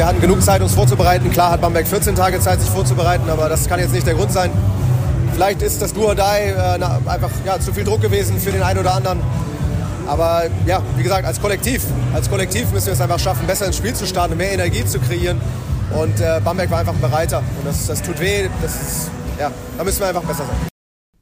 wir hatten genug Zeit, uns vorzubereiten. Klar hat Bamberg 14 Tage Zeit, sich vorzubereiten, aber das kann jetzt nicht der Grund sein. Vielleicht ist das Do or Die äh, einfach ja, zu viel Druck gewesen für den einen oder anderen. Aber ja, wie gesagt, als Kollektiv, als Kollektiv müssen wir es einfach schaffen, besser ins Spiel zu starten, mehr Energie zu kreieren. Und äh, Bamberg war einfach ein Bereiter. Und das, das tut weh. Das ist, ja, da müssen wir einfach besser sein.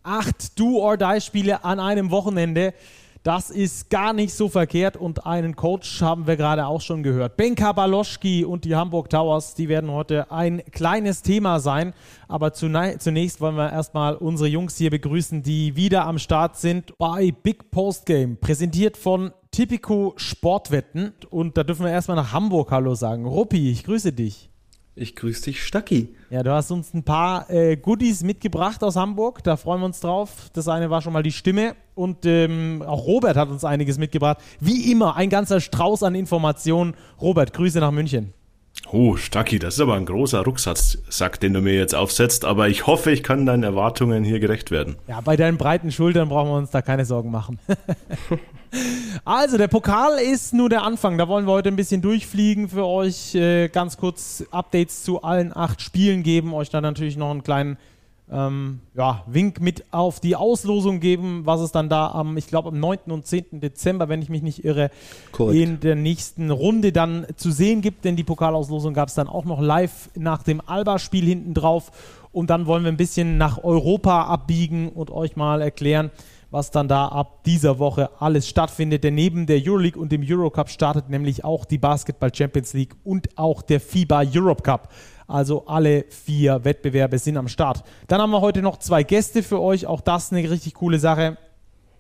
Acht Do-or-Die-Spiele an einem Wochenende. Das ist gar nicht so verkehrt und einen Coach haben wir gerade auch schon gehört. Benka Baloschki und die Hamburg Towers, die werden heute ein kleines Thema sein. Aber zunächst wollen wir erstmal unsere Jungs hier begrüßen, die wieder am Start sind bei Big Post Game, präsentiert von Tipico Sportwetten. Und da dürfen wir erstmal nach Hamburg Hallo sagen. Ruppi, ich grüße dich. Ich grüße dich, Stacki. Ja, du hast uns ein paar äh, Goodies mitgebracht aus Hamburg. Da freuen wir uns drauf. Das eine war schon mal die Stimme. Und ähm, auch Robert hat uns einiges mitgebracht. Wie immer, ein ganzer Strauß an Informationen. Robert, Grüße nach München. Oh, Stacki, das ist aber ein großer Rucksack, den du mir jetzt aufsetzt. Aber ich hoffe, ich kann deinen Erwartungen hier gerecht werden. Ja, bei deinen breiten Schultern brauchen wir uns da keine Sorgen machen. also, der Pokal ist nur der Anfang. Da wollen wir heute ein bisschen durchfliegen für euch. Äh, ganz kurz Updates zu allen acht Spielen geben. Euch dann natürlich noch einen kleinen ähm, ja, Wink mit auf die Auslosung geben, was es dann da am, ich glaube, am 9. und 10. Dezember, wenn ich mich nicht irre, Korrekt. in der nächsten Runde dann zu sehen gibt. Denn die Pokalauslosung gab es dann auch noch live nach dem Alba-Spiel hinten drauf. Und dann wollen wir ein bisschen nach Europa abbiegen und euch mal erklären, was dann da ab dieser Woche alles stattfindet. Denn neben der Euroleague und dem Eurocup startet nämlich auch die Basketball Champions League und auch der FIBA Europe Cup. Also alle vier Wettbewerbe sind am Start. Dann haben wir heute noch zwei Gäste für euch. Auch das eine richtig coole Sache.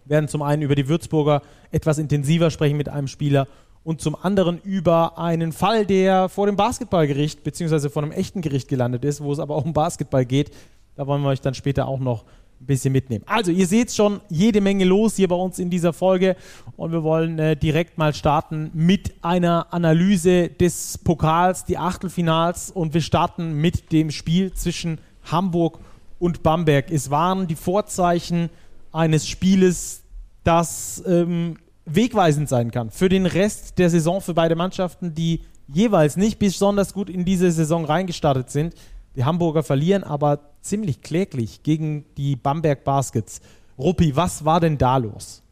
Wir werden zum einen über die Würzburger etwas intensiver sprechen mit einem Spieler und zum anderen über einen Fall, der vor dem Basketballgericht bzw. vor einem echten Gericht gelandet ist, wo es aber auch um Basketball geht. Da wollen wir euch dann später auch noch ein bisschen mitnehmen. Also, ihr seht schon jede Menge los hier bei uns in dieser Folge und wir wollen äh, direkt mal starten mit einer Analyse des Pokals, die Achtelfinals und wir starten mit dem Spiel zwischen Hamburg und Bamberg. Es waren die Vorzeichen eines Spieles, das ähm, wegweisend sein kann für den Rest der Saison für beide Mannschaften, die jeweils nicht besonders gut in diese Saison reingestartet sind. Die Hamburger verlieren aber ziemlich kläglich gegen die Bamberg Baskets. Ruppi, was war denn da los?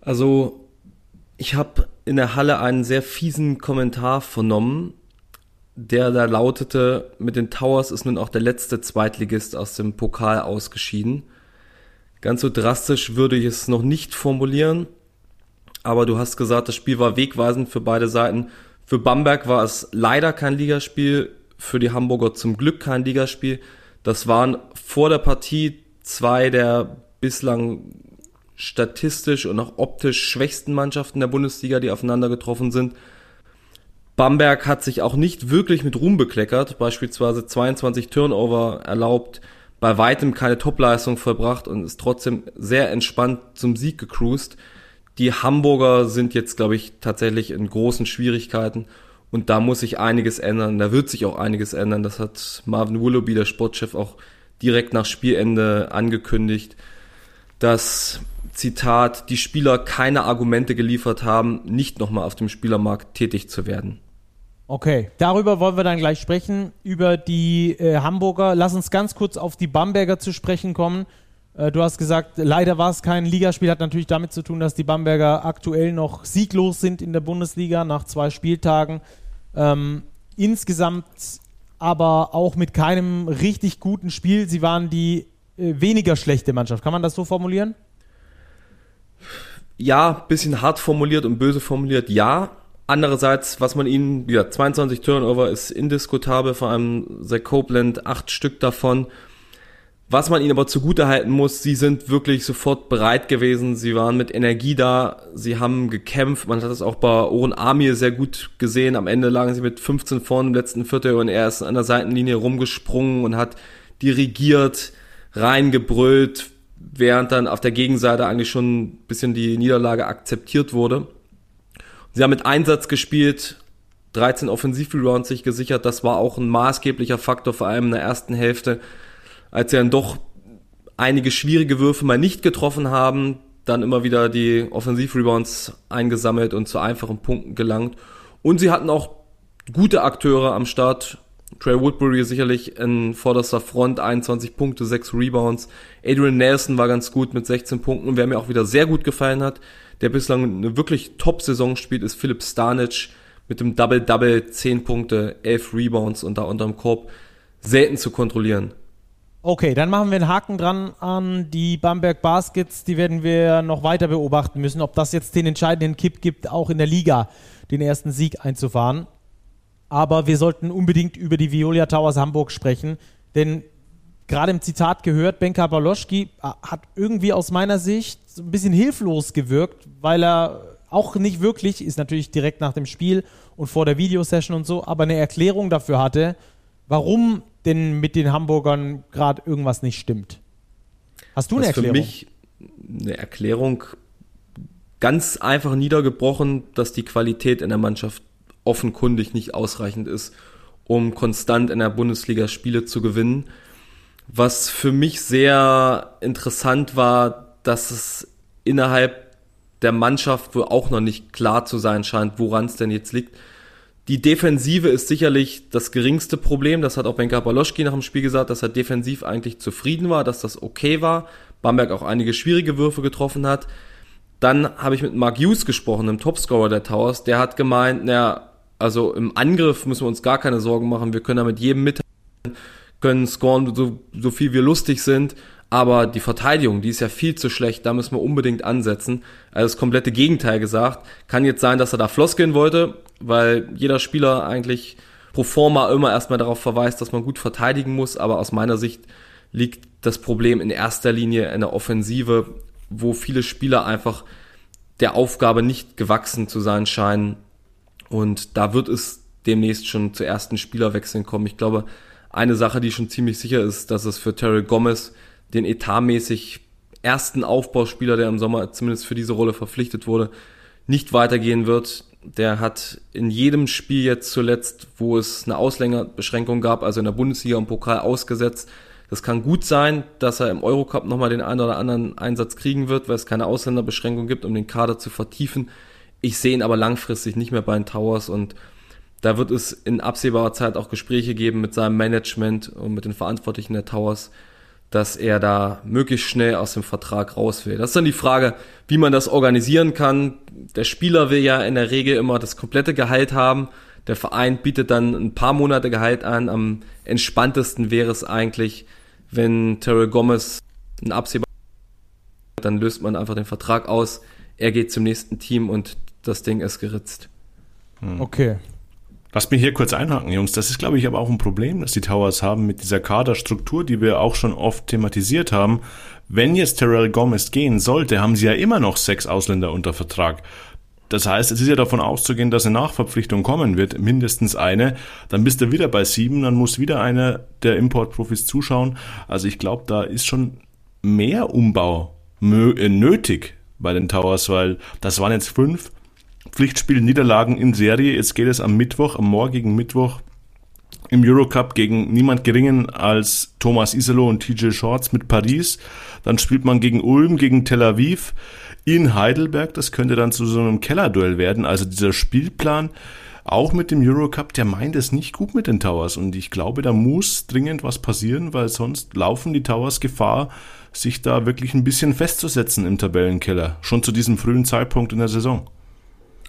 Also, ich habe in der Halle einen sehr fiesen Kommentar vernommen, der da lautete, mit den Towers ist nun auch der letzte Zweitligist aus dem Pokal ausgeschieden. Ganz so drastisch würde ich es noch nicht formulieren, aber du hast gesagt, das Spiel war wegweisend für beide Seiten. Für Bamberg war es leider kein Ligaspiel, für die Hamburger zum Glück kein Ligaspiel. Das waren vor der Partie zwei der bislang statistisch und auch optisch schwächsten Mannschaften der Bundesliga, die aufeinander getroffen sind. Bamberg hat sich auch nicht wirklich mit Ruhm bekleckert, beispielsweise 22 Turnover erlaubt, bei weitem keine Topleistung vollbracht und ist trotzdem sehr entspannt zum Sieg gecruised. Die Hamburger sind jetzt, glaube ich, tatsächlich in großen Schwierigkeiten und da muss sich einiges ändern. Da wird sich auch einiges ändern. Das hat Marvin Willoughby, der Sportchef, auch direkt nach Spielende angekündigt, dass Zitat, die Spieler keine Argumente geliefert haben, nicht nochmal auf dem Spielermarkt tätig zu werden. Okay, darüber wollen wir dann gleich sprechen, über die äh, Hamburger. Lass uns ganz kurz auf die Bamberger zu sprechen kommen. Äh, du hast gesagt, leider war es kein Ligaspiel, hat natürlich damit zu tun, dass die Bamberger aktuell noch sieglos sind in der Bundesliga nach zwei Spieltagen. Ähm, insgesamt aber auch mit keinem richtig guten Spiel. Sie waren die äh, weniger schlechte Mannschaft. Kann man das so formulieren? Ja, bisschen hart formuliert und böse formuliert, ja. Andererseits, was man ihnen, ja, 22 Turnover ist indiskutabel, vor allem Zach Copeland, acht Stück davon. Was man ihnen aber zugutehalten muss, sie sind wirklich sofort bereit gewesen. Sie waren mit Energie da. Sie haben gekämpft. Man hat das auch bei Oren Amir sehr gut gesehen. Am Ende lagen sie mit 15 vorne im letzten Viertel und er ist an der Seitenlinie rumgesprungen und hat dirigiert, reingebrüllt, während dann auf der Gegenseite eigentlich schon ein bisschen die Niederlage akzeptiert wurde. Sie haben mit Einsatz gespielt, 13 Offensivrebounds sich gesichert. Das war auch ein maßgeblicher Faktor, vor allem in der ersten Hälfte als sie dann doch einige schwierige Würfe mal nicht getroffen haben, dann immer wieder die Offensivrebounds eingesammelt und zu einfachen Punkten gelangt. Und sie hatten auch gute Akteure am Start. Trey Woodbury sicherlich in vorderster Front, 21 Punkte, 6 Rebounds. Adrian Nelson war ganz gut mit 16 Punkten und wer mir auch wieder sehr gut gefallen hat, der bislang eine wirklich Top-Saison spielt, ist Philipp Stanic mit dem Double-Double, 10 Punkte, 11 Rebounds und da unterm Korb selten zu kontrollieren. Okay, dann machen wir einen Haken dran an die Bamberg Baskets. Die werden wir noch weiter beobachten müssen, ob das jetzt den entscheidenden Kipp gibt, auch in der Liga den ersten Sieg einzufahren. Aber wir sollten unbedingt über die Violia Towers Hamburg sprechen, denn gerade im Zitat gehört, Benka Baloschki äh, hat irgendwie aus meiner Sicht ein bisschen hilflos gewirkt, weil er auch nicht wirklich, ist natürlich direkt nach dem Spiel und vor der Videosession und so, aber eine Erklärung dafür hatte, warum denn mit den Hamburgern gerade irgendwas nicht stimmt. Hast du eine Was Erklärung? Für mich eine Erklärung ganz einfach niedergebrochen, dass die Qualität in der Mannschaft offenkundig nicht ausreichend ist, um konstant in der Bundesliga Spiele zu gewinnen. Was für mich sehr interessant war, dass es innerhalb der Mannschaft wohl auch noch nicht klar zu sein scheint, woran es denn jetzt liegt. Die Defensive ist sicherlich das geringste Problem. Das hat auch Benka Baloschki nach dem Spiel gesagt, dass er defensiv eigentlich zufrieden war, dass das okay war. Bamberg auch einige schwierige Würfe getroffen hat. Dann habe ich mit Mark Hughes gesprochen, dem Topscorer der Towers. Der hat gemeint, naja, also im Angriff müssen wir uns gar keine Sorgen machen. Wir können da mit jedem mithalten, können scoren, so, so viel wir lustig sind. Aber die Verteidigung, die ist ja viel zu schlecht, da müssen wir unbedingt ansetzen. Also das komplette Gegenteil gesagt. Kann jetzt sein, dass er da gehen wollte, weil jeder Spieler eigentlich pro forma immer erstmal darauf verweist, dass man gut verteidigen muss. Aber aus meiner Sicht liegt das Problem in erster Linie in der Offensive, wo viele Spieler einfach der Aufgabe nicht gewachsen zu sein scheinen. Und da wird es demnächst schon zu ersten Spielerwechseln kommen. Ich glaube, eine Sache, die schon ziemlich sicher ist, dass es für Terry Gomez den etatmäßig ersten Aufbauspieler, der im Sommer zumindest für diese Rolle verpflichtet wurde, nicht weitergehen wird. Der hat in jedem Spiel jetzt zuletzt, wo es eine Auslängerbeschränkung gab, also in der Bundesliga und Pokal ausgesetzt. Das kann gut sein, dass er im Eurocup nochmal den einen oder anderen Einsatz kriegen wird, weil es keine Ausländerbeschränkung gibt, um den Kader zu vertiefen. Ich sehe ihn aber langfristig nicht mehr bei den Towers und da wird es in absehbarer Zeit auch Gespräche geben mit seinem Management und mit den Verantwortlichen der Towers, dass er da möglichst schnell aus dem Vertrag raus will. Das ist dann die Frage, wie man das organisieren kann. Der Spieler will ja in der Regel immer das komplette Gehalt haben. Der Verein bietet dann ein paar Monate Gehalt an. Am entspanntesten wäre es eigentlich, wenn Terrell Gomez ein absehbar dann löst man einfach den Vertrag aus. Er geht zum nächsten Team und das Ding ist geritzt. Okay. Lass mich hier kurz einhaken, Jungs. Das ist, glaube ich, aber auch ein Problem, das die Towers haben mit dieser Kaderstruktur, die wir auch schon oft thematisiert haben. Wenn jetzt Terrell Gomez gehen sollte, haben sie ja immer noch sechs Ausländer unter Vertrag. Das heißt, es ist ja davon auszugehen, dass eine Nachverpflichtung kommen wird, mindestens eine. Dann bist du wieder bei sieben, dann muss wieder einer der Importprofis zuschauen. Also ich glaube, da ist schon mehr Umbau äh, nötig bei den Towers, weil das waren jetzt fünf Pflichtspiel Niederlagen in Serie. Jetzt geht es am Mittwoch, am morgigen Mittwoch im Eurocup gegen niemand geringen als Thomas Iselo und TJ Shorts mit Paris. Dann spielt man gegen Ulm, gegen Tel Aviv in Heidelberg. Das könnte dann zu so einem Kellerduell werden. Also dieser Spielplan, auch mit dem Eurocup, der meint es nicht gut mit den Towers. Und ich glaube, da muss dringend was passieren, weil sonst laufen die Towers Gefahr, sich da wirklich ein bisschen festzusetzen im Tabellenkeller. Schon zu diesem frühen Zeitpunkt in der Saison.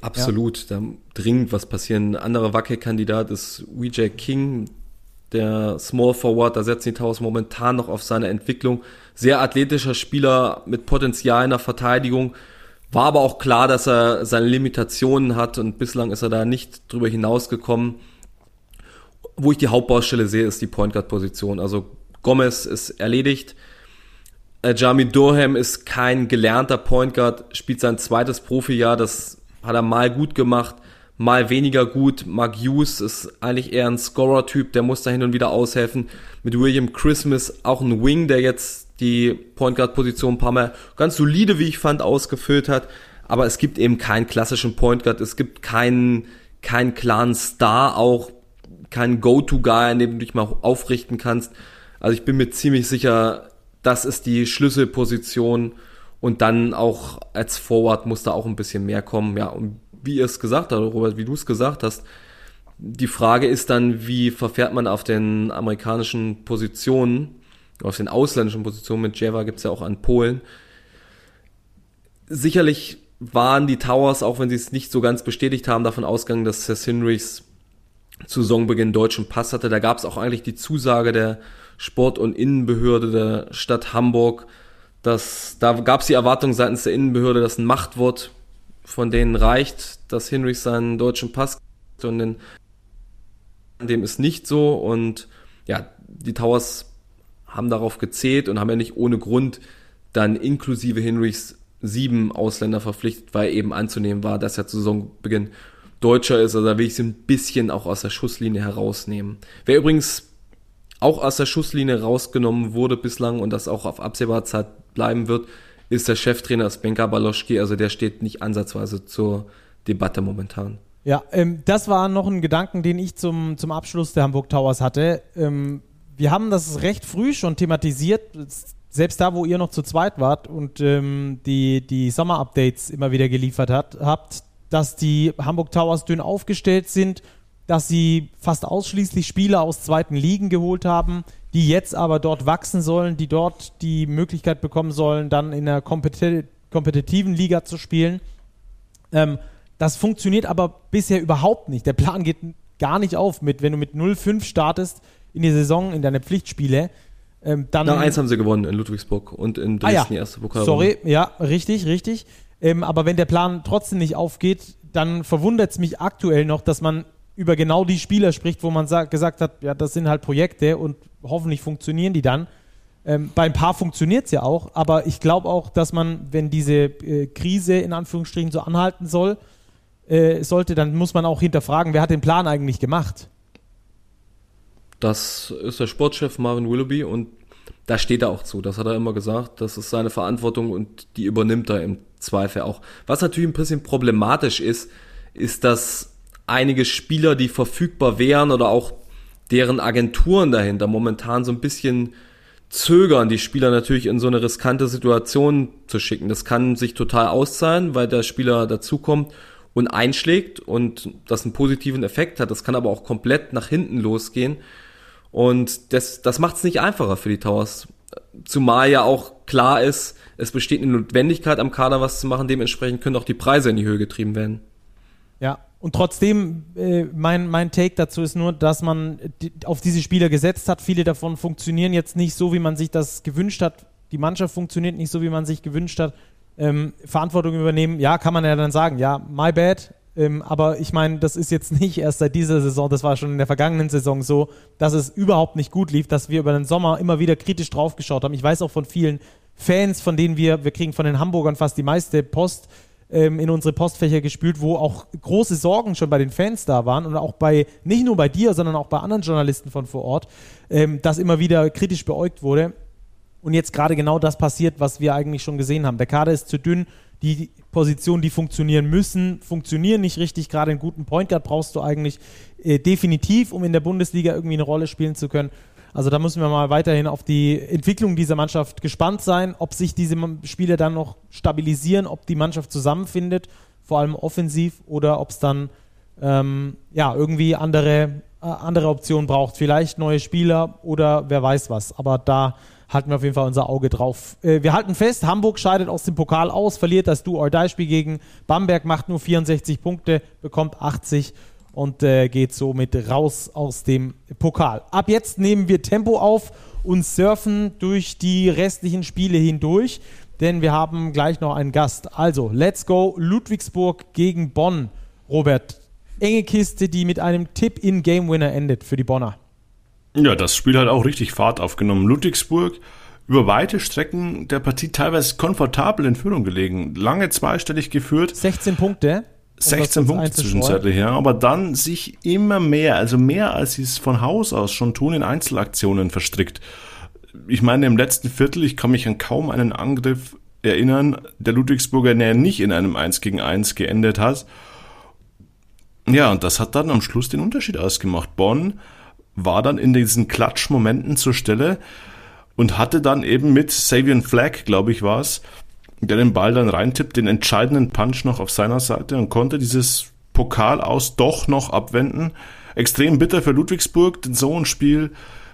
Absolut, ja. da dringend was passieren. Ein anderer Wackelkandidat ist WJ King, der Small Forward, da setzen die Towers momentan noch auf seine Entwicklung. Sehr athletischer Spieler mit Potenzial in der Verteidigung. War aber auch klar, dass er seine Limitationen hat und bislang ist er da nicht drüber hinausgekommen. Wo ich die Hauptbaustelle sehe, ist die Point Guard Position. Also Gomez ist erledigt. Äh, Jami Durham ist kein gelernter Point Guard, spielt sein zweites Profijahr. Das hat er mal gut gemacht, mal weniger gut. Mark Hughes ist eigentlich eher ein Scorer-Typ, der muss da hin und wieder aushelfen. Mit William Christmas auch ein Wing, der jetzt die Point Guard-Position ein paar Mal ganz solide, wie ich fand, ausgefüllt hat. Aber es gibt eben keinen klassischen Point Guard, es gibt keinen, keinen klaren Star, auch keinen Go-To-Guy, an dem du dich mal aufrichten kannst. Also ich bin mir ziemlich sicher, das ist die Schlüsselposition und dann auch als Forward muss da auch ein bisschen mehr kommen. Ja, und wie ihr es gesagt habt, Robert, wie du es gesagt hast, Die Frage ist dann, wie verfährt man auf den amerikanischen Positionen, auf den ausländischen Positionen, mit Java gibt's ja auch an Polen. Sicherlich waren die Towers, auch wenn sie es nicht so ganz bestätigt haben, davon ausgegangen, dass Seth Hinrichs zu Saisonbeginn deutschen Pass hatte. Da gab es auch eigentlich die Zusage der Sport- und Innenbehörde der Stadt Hamburg, dass da gab es die Erwartung seitens der Innenbehörde, dass ein Machtwort von denen reicht, dass Hinrichs seinen deutschen Pass und den, dem ist nicht so und ja, die Towers haben darauf gezählt und haben ja nicht ohne Grund dann inklusive Hinrichs sieben Ausländer verpflichtet, weil eben anzunehmen war, dass er zu Saisonbeginn Deutscher ist. Also da will ich sie ein bisschen auch aus der Schusslinie herausnehmen. Wer übrigens auch aus der Schusslinie rausgenommen wurde bislang und das auch auf absehbare Zeit bleiben wird, ist der Cheftrainer Spenka Baloschki. Also der steht nicht ansatzweise zur Debatte momentan. Ja, ähm, das war noch ein Gedanken, den ich zum, zum Abschluss der Hamburg Towers hatte. Ähm, wir haben das recht früh schon thematisiert selbst da, wo ihr noch zu zweit wart und ähm, die, die Sommer-Updates immer wieder geliefert hat, habt, dass die Hamburg Towers dünn aufgestellt sind, dass sie fast ausschließlich Spieler aus zweiten Ligen geholt haben, die jetzt aber dort wachsen sollen, die dort die Möglichkeit bekommen sollen, dann in einer kompeti kompetitiven Liga zu spielen. Ähm, das funktioniert aber bisher überhaupt nicht. Der Plan geht gar nicht auf mit, wenn du mit 0-5 startest in die Saison, in deine Pflichtspiele, ähm, dann, Na, eins haben sie gewonnen in Ludwigsburg und in Dresden ah, ja. erste Pokal. Sorry, ja, richtig, richtig. Ähm, aber wenn der Plan trotzdem nicht aufgeht, dann verwundert es mich aktuell noch, dass man über genau die Spieler spricht, wo man sagt, gesagt hat, ja, das sind halt Projekte und hoffentlich funktionieren die dann. Ähm, bei ein paar funktioniert es ja auch, aber ich glaube auch, dass man, wenn diese äh, Krise in Anführungsstrichen so anhalten soll, äh, sollte, dann muss man auch hinterfragen, wer hat den Plan eigentlich gemacht? Das ist der Sportchef Marvin Willoughby und da steht er auch zu. Das hat er immer gesagt. Das ist seine Verantwortung und die übernimmt er im Zweifel auch. Was natürlich ein bisschen problematisch ist, ist, dass einige Spieler, die verfügbar wären oder auch deren Agenturen dahinter momentan so ein bisschen zögern, die Spieler natürlich in so eine riskante Situation zu schicken. Das kann sich total auszahlen, weil der Spieler dazukommt und einschlägt und das einen positiven Effekt hat. Das kann aber auch komplett nach hinten losgehen und das, das macht es nicht einfacher für die Towers. Zumal ja auch klar ist, es besteht eine Notwendigkeit am Kader was zu machen, dementsprechend können auch die Preise in die Höhe getrieben werden. Ja, und trotzdem, äh, mein, mein Take dazu ist nur, dass man auf diese Spieler gesetzt hat. Viele davon funktionieren jetzt nicht so, wie man sich das gewünscht hat. Die Mannschaft funktioniert nicht so, wie man sich gewünscht hat. Ähm, Verantwortung übernehmen, ja, kann man ja dann sagen, ja, my bad, ähm, aber ich meine, das ist jetzt nicht erst seit dieser Saison, das war schon in der vergangenen Saison so, dass es überhaupt nicht gut lief, dass wir über den Sommer immer wieder kritisch draufgeschaut haben. Ich weiß auch von vielen Fans, von denen wir, wir kriegen von den Hamburgern fast die meiste Post ähm, in unsere Postfächer gespült, wo auch große Sorgen schon bei den Fans da waren und auch bei, nicht nur bei dir, sondern auch bei anderen Journalisten von vor Ort, ähm, dass immer wieder kritisch beäugt wurde. Und jetzt gerade genau das passiert, was wir eigentlich schon gesehen haben. Der Kader ist zu dünn, die Positionen, die funktionieren müssen, funktionieren nicht richtig. Gerade einen guten Point Guard brauchst du eigentlich äh, definitiv, um in der Bundesliga irgendwie eine Rolle spielen zu können. Also da müssen wir mal weiterhin auf die Entwicklung dieser Mannschaft gespannt sein, ob sich diese Spiele dann noch stabilisieren, ob die Mannschaft zusammenfindet, vor allem offensiv, oder ob es dann ähm, ja irgendwie andere, äh, andere Optionen braucht. Vielleicht neue Spieler oder wer weiß was. Aber da halten wir auf jeden Fall unser Auge drauf. Äh, wir halten fest, Hamburg scheidet aus dem Pokal aus, verliert das Do-or-Die-Spiel gegen Bamberg, macht nur 64 Punkte, bekommt 80 und äh, geht somit raus aus dem Pokal. Ab jetzt nehmen wir Tempo auf und surfen durch die restlichen Spiele hindurch, denn wir haben gleich noch einen Gast. Also, let's go Ludwigsburg gegen Bonn. Robert, enge Kiste, die mit einem Tipp in Game Winner endet für die Bonner. Ja, das Spiel hat auch richtig Fahrt aufgenommen. Ludwigsburg über weite Strecken der Partie teilweise komfortabel in Führung gelegen. Lange zweistellig geführt. 16 Punkte. 16 Punkte zwischenzeitlich, ja. Aber dann sich immer mehr, also mehr als sie es von Haus aus schon tun, in Einzelaktionen verstrickt. Ich meine, im letzten Viertel, ich kann mich an kaum einen Angriff erinnern, der Ludwigsburger näher nicht in einem 1 gegen 1 geendet hat. Ja, und das hat dann am Schluss den Unterschied ausgemacht. Bonn war dann in diesen Klatschmomenten zur Stelle und hatte dann eben mit Savian Flagg, glaube ich, war es, der den Ball dann reintippt, den entscheidenden Punch noch auf seiner Seite und konnte dieses Pokal aus doch noch abwenden. extrem bitter für Ludwigsburg, denn so ein Spiel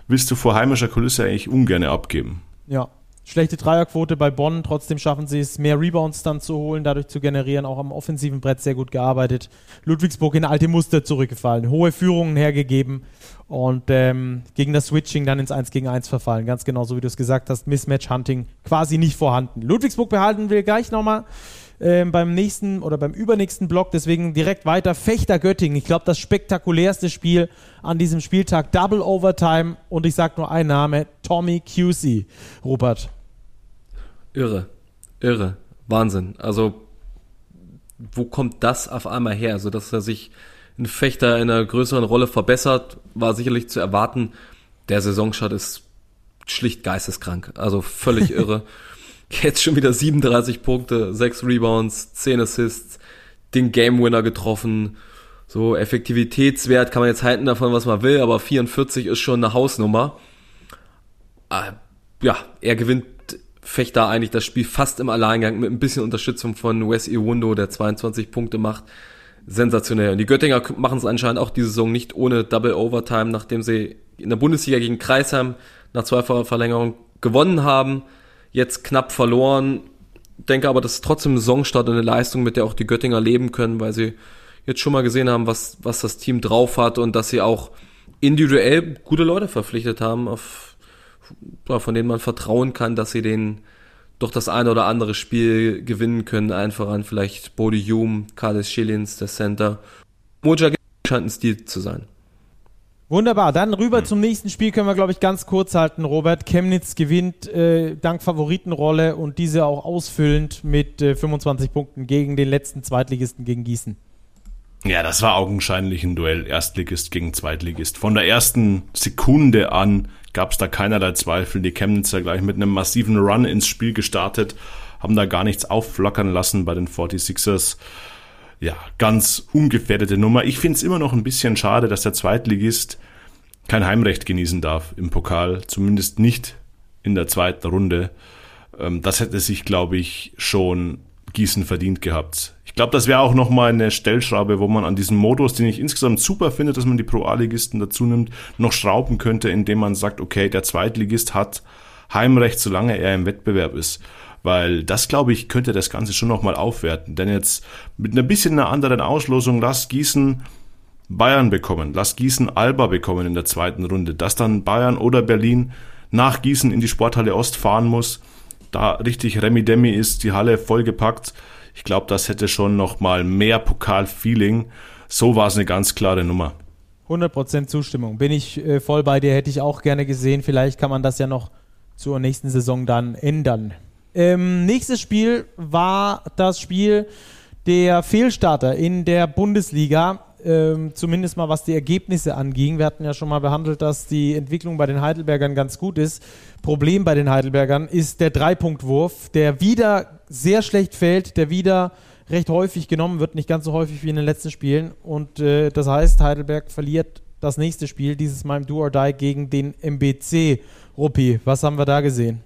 willst du vor heimischer Kulisse eigentlich ungern abgeben. Ja, schlechte Dreierquote bei Bonn. Trotzdem schaffen sie es, mehr Rebounds dann zu holen, dadurch zu generieren. Auch am offensiven Brett sehr gut gearbeitet. Ludwigsburg in alte Muster zurückgefallen, hohe Führungen hergegeben und ähm, gegen das Switching dann ins 1 gegen 1 verfallen. Ganz genau so, wie du es gesagt hast. Mismatch-Hunting quasi nicht vorhanden. Ludwigsburg behalten wir gleich nochmal ähm, beim nächsten oder beim übernächsten Block. Deswegen direkt weiter. Fechter Göttingen. Ich glaube, das spektakulärste Spiel an diesem Spieltag. Double Overtime. Und ich sage nur einen Name. Tommy Cusey. Robert. Irre. Irre. Wahnsinn. Also, wo kommt das auf einmal her? Also, dass er sich ein Fechter in einer größeren Rolle verbessert, war sicherlich zu erwarten. Der Saisonstart ist schlicht geisteskrank. Also völlig irre. Jetzt schon wieder 37 Punkte, 6 Rebounds, 10 Assists, den Game Winner getroffen. So Effektivitätswert kann man jetzt halten davon, was man will, aber 44 ist schon eine Hausnummer. Äh, ja, er gewinnt Fechter eigentlich das Spiel fast im Alleingang mit ein bisschen Unterstützung von Wes Iwundo, der 22 Punkte macht. Sensationell. Und die Göttinger machen es anscheinend auch diese Saison nicht ohne Double Overtime, nachdem sie in der Bundesliga gegen Kreisheim nach zweifacher Verlängerung gewonnen haben jetzt knapp verloren. Denke aber, das ist trotzdem ein und eine Leistung, mit der auch die Göttinger leben können, weil sie jetzt schon mal gesehen haben, was, was das Team drauf hat und dass sie auch individuell gute Leute verpflichtet haben, auf, von denen man vertrauen kann, dass sie den doch das eine oder andere Spiel gewinnen können. Einfach an vielleicht Bodie Hume, Carlos Schillins, der Center. Moja scheint ein Stil zu sein. Wunderbar, dann rüber mhm. zum nächsten Spiel können wir, glaube ich, ganz kurz halten. Robert Chemnitz gewinnt äh, dank Favoritenrolle und diese auch ausfüllend mit äh, 25 Punkten gegen den letzten Zweitligisten gegen Gießen. Ja, das war augenscheinlich ein Duell Erstligist gegen Zweitligist. Von der ersten Sekunde an gab es da keinerlei Zweifel. Die Chemnitzer gleich mit einem massiven Run ins Spiel gestartet, haben da gar nichts aufflackern lassen bei den 46ers ja, ganz ungefährdete Nummer. Ich finde es immer noch ein bisschen schade, dass der Zweitligist kein Heimrecht genießen darf im Pokal, zumindest nicht in der zweiten Runde. Ähm, das hätte sich, glaube ich, schon Gießen verdient gehabt. Ich glaube, das wäre auch nochmal eine Stellschraube, wo man an diesem Modus, den ich insgesamt super finde, dass man die Pro-A-Ligisten dazu nimmt, noch schrauben könnte, indem man sagt, okay, der Zweitligist hat Heimrecht, solange er im Wettbewerb ist weil das, glaube ich, könnte das Ganze schon nochmal aufwerten. Denn jetzt mit einer bisschen einer anderen Auslosung, lass Gießen Bayern bekommen, lass Gießen Alba bekommen in der zweiten Runde, dass dann Bayern oder Berlin nach Gießen in die Sporthalle Ost fahren muss, da richtig Remi-Demi ist, die Halle vollgepackt. Ich glaube, das hätte schon nochmal mehr Pokal-Feeling. So war es eine ganz klare Nummer. 100% Zustimmung. Bin ich äh, voll bei dir, hätte ich auch gerne gesehen. Vielleicht kann man das ja noch zur nächsten Saison dann ändern. Ähm, nächstes Spiel war das Spiel der Fehlstarter in der Bundesliga. Ähm, zumindest mal was die Ergebnisse anging. Wir hatten ja schon mal behandelt, dass die Entwicklung bei den Heidelbergern ganz gut ist. Problem bei den Heidelbergern ist der Dreipunktwurf, der wieder sehr schlecht fällt, der wieder recht häufig genommen wird, nicht ganz so häufig wie in den letzten Spielen. Und äh, das heißt, Heidelberg verliert das nächste Spiel, dieses Mal im Do or Die gegen den MBC. Ruppi, was haben wir da gesehen?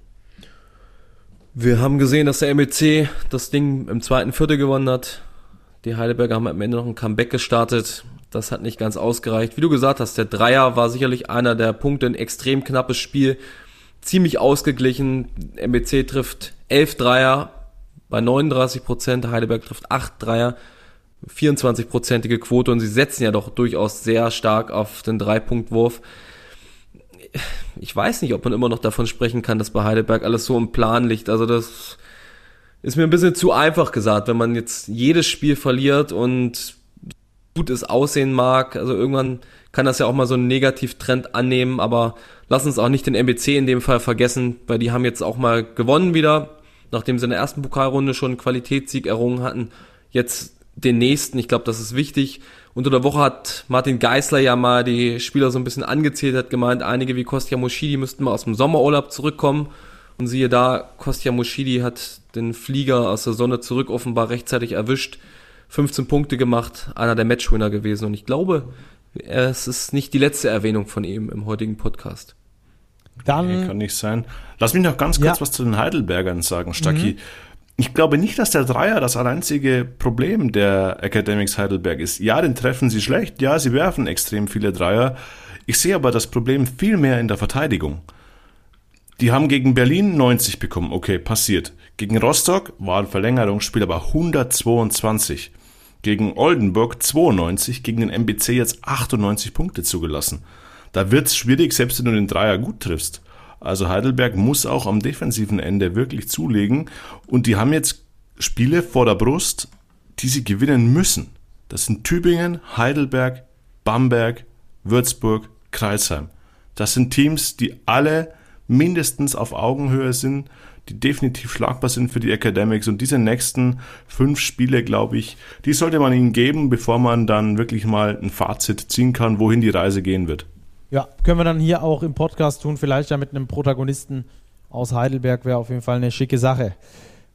Wir haben gesehen, dass der MEC das Ding im zweiten Viertel gewonnen hat. Die Heidelberger haben am Ende noch ein Comeback gestartet. Das hat nicht ganz ausgereicht. Wie du gesagt hast, der Dreier war sicherlich einer der Punkte. Ein extrem knappes Spiel. Ziemlich ausgeglichen. MEC trifft 11 Dreier bei 39 Prozent. Heidelberg trifft 8 Dreier. 24-prozentige Quote und sie setzen ja doch durchaus sehr stark auf den Dreipunktwurf. wurf ich weiß nicht, ob man immer noch davon sprechen kann, dass bei Heidelberg alles so im Plan liegt. Also das ist mir ein bisschen zu einfach gesagt, wenn man jetzt jedes Spiel verliert und gut es aussehen mag. Also irgendwann kann das ja auch mal so einen Negativtrend annehmen, aber lass uns auch nicht den MBC in dem Fall vergessen, weil die haben jetzt auch mal gewonnen wieder, nachdem sie in der ersten Pokalrunde schon einen Qualitätssieg errungen hatten. Jetzt den nächsten, ich glaube, das ist wichtig. Unter der Woche hat Martin Geisler ja mal die Spieler so ein bisschen angezählt, hat gemeint, einige wie Kostja Moschidi müssten mal aus dem Sommerurlaub zurückkommen. Und siehe da, Kostja Moschidi hat den Flieger aus der Sonne zurück offenbar rechtzeitig erwischt. 15 Punkte gemacht, einer der Matchwinner gewesen. Und ich glaube, es ist nicht die letzte Erwähnung von ihm im heutigen Podcast. Dann nee, kann nicht sein. Lass mich noch ganz kurz ja. was zu den Heidelbergern sagen, Stacki. Mhm. Ich glaube nicht, dass der Dreier das einzige Problem der Academics Heidelberg ist. Ja, den treffen sie schlecht, ja, sie werfen extrem viele Dreier. Ich sehe aber das Problem viel mehr in der Verteidigung. Die haben gegen Berlin 90 bekommen, okay, passiert. Gegen Rostock war ein Verlängerungsspiel aber 122. Gegen Oldenburg 92, gegen den MBC jetzt 98 Punkte zugelassen. Da wird's schwierig, selbst wenn du den Dreier gut triffst. Also Heidelberg muss auch am defensiven Ende wirklich zulegen und die haben jetzt Spiele vor der Brust, die sie gewinnen müssen. Das sind Tübingen, Heidelberg, Bamberg, Würzburg, Kreisheim. Das sind Teams, die alle mindestens auf Augenhöhe sind, die definitiv schlagbar sind für die Academics. Und diese nächsten fünf Spiele, glaube ich, die sollte man ihnen geben, bevor man dann wirklich mal ein Fazit ziehen kann, wohin die Reise gehen wird. Ja, können wir dann hier auch im Podcast tun, vielleicht ja mit einem Protagonisten aus Heidelberg, wäre auf jeden Fall eine schicke Sache.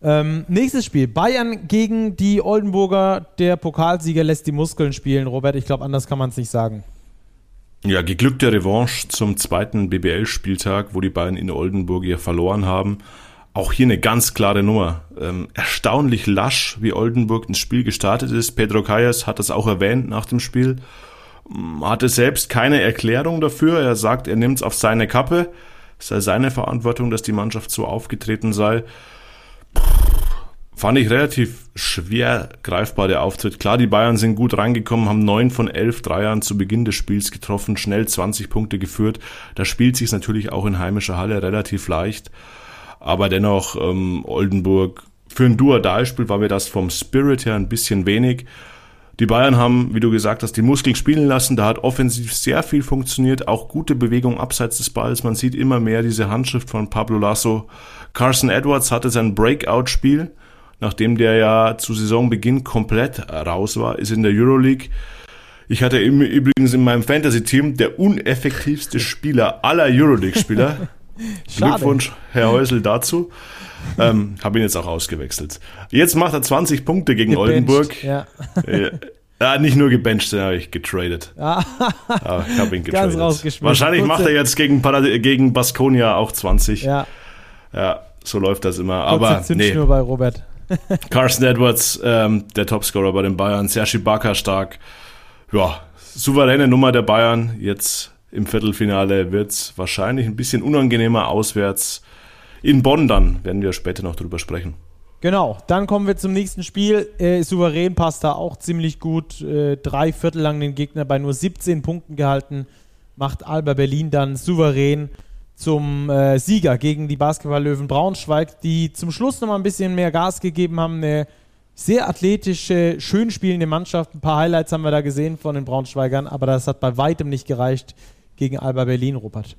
Ähm, nächstes Spiel, Bayern gegen die Oldenburger. Der Pokalsieger lässt die Muskeln spielen. Robert, ich glaube, anders kann man es nicht sagen. Ja, geglückte Revanche zum zweiten BBL-Spieltag, wo die Bayern in Oldenburg ja verloren haben. Auch hier eine ganz klare Nummer. Ähm, erstaunlich lasch, wie Oldenburg ins Spiel gestartet ist. Pedro Calles hat das auch erwähnt nach dem Spiel hatte selbst keine Erklärung dafür. Er sagt, er nimmt es auf seine Kappe. Es sei seine Verantwortung, dass die Mannschaft so aufgetreten sei. Fand ich relativ schwer greifbar, der Auftritt. Klar, die Bayern sind gut reingekommen, haben neun von elf Dreiern zu Beginn des Spiels getroffen, schnell 20 Punkte geführt. Da spielt sich natürlich auch in heimischer Halle relativ leicht. Aber dennoch, ähm, Oldenburg, für ein Duodalspiel war mir das vom Spirit her ein bisschen wenig. Die Bayern haben, wie du gesagt hast, die Muskeln spielen lassen. Da hat offensiv sehr viel funktioniert. Auch gute Bewegung abseits des Balls. Man sieht immer mehr diese Handschrift von Pablo Lasso. Carson Edwards hatte sein Breakout-Spiel, nachdem der ja zu Saisonbeginn komplett raus war, ist in der Euroleague. Ich hatte im, übrigens in meinem Fantasy-Team der uneffektivste Spieler aller Euroleague-Spieler. Glückwunsch, Herr Häusel, dazu. Ähm, Habe ihn jetzt auch ausgewechselt. Jetzt macht er 20 Punkte gegen gebencht, Oldenburg. Ja. Ja, nicht nur gebencht, den habe ich getradet. Ah. Aber ich habe ihn getradet. Wahrscheinlich macht er jetzt gegen, Parad gegen Baskonia auch 20. Ja. Ja, so läuft das immer. Aber nee. nur bei Robert. Carson Edwards, ähm, der Topscorer bei den Bayern. Sergi Barker stark. Ja, souveräne Nummer der Bayern. Jetzt im Viertelfinale wird es wahrscheinlich ein bisschen unangenehmer auswärts in Bonn dann, werden wir später noch drüber sprechen. Genau, dann kommen wir zum nächsten Spiel. Äh, souverän passt da auch ziemlich gut. Äh, drei Viertel lang den Gegner bei nur 17 Punkten gehalten. Macht Alba Berlin dann souverän zum äh, Sieger gegen die Basketballlöwen Braunschweig, die zum Schluss nochmal ein bisschen mehr Gas gegeben haben. Eine sehr athletische, schön spielende Mannschaft. Ein paar Highlights haben wir da gesehen von den Braunschweigern, aber das hat bei weitem nicht gereicht gegen Alba Berlin, Rupert.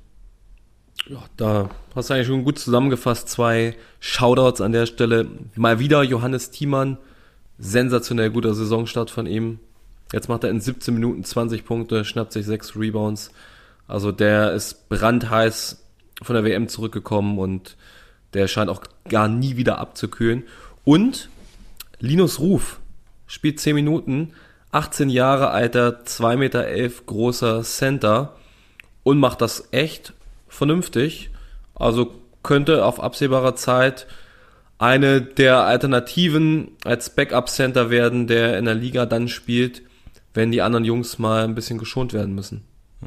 Ja, da hast du eigentlich schon gut zusammengefasst. Zwei Shoutouts an der Stelle. Mal wieder Johannes Thiemann. Sensationell guter Saisonstart von ihm. Jetzt macht er in 17 Minuten 20 Punkte, schnappt sich sechs Rebounds. Also der ist brandheiß von der WM zurückgekommen und der scheint auch gar nie wieder abzukühlen. Und Linus Ruf spielt 10 Minuten, 18 Jahre alter, 2,11 Meter großer Center und macht das echt vernünftig. Also könnte auf absehbarer Zeit eine der Alternativen als Backup-Center werden, der in der Liga dann spielt, wenn die anderen Jungs mal ein bisschen geschont werden müssen.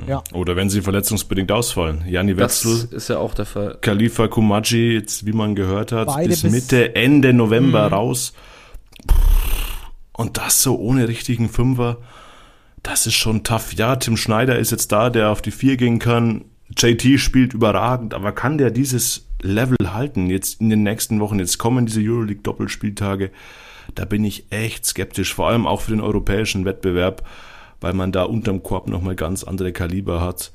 Ja. Oder wenn sie verletzungsbedingt ausfallen. Jani Wetzel. Das ist ja auch der Fall. Khalifa Kumaji, jetzt, wie man gehört hat, Beide bis, bis Mitte, Ende November mhm. raus. Und das so ohne richtigen Fünfer. Das ist schon tough. Ja, Tim Schneider ist jetzt da, der auf die Vier gehen kann. JT spielt überragend, aber kann der dieses Level halten jetzt in den nächsten Wochen? Jetzt kommen diese Euroleague Doppelspieltage. Da bin ich echt skeptisch, vor allem auch für den europäischen Wettbewerb, weil man da unterm Korb nochmal ganz andere Kaliber hat.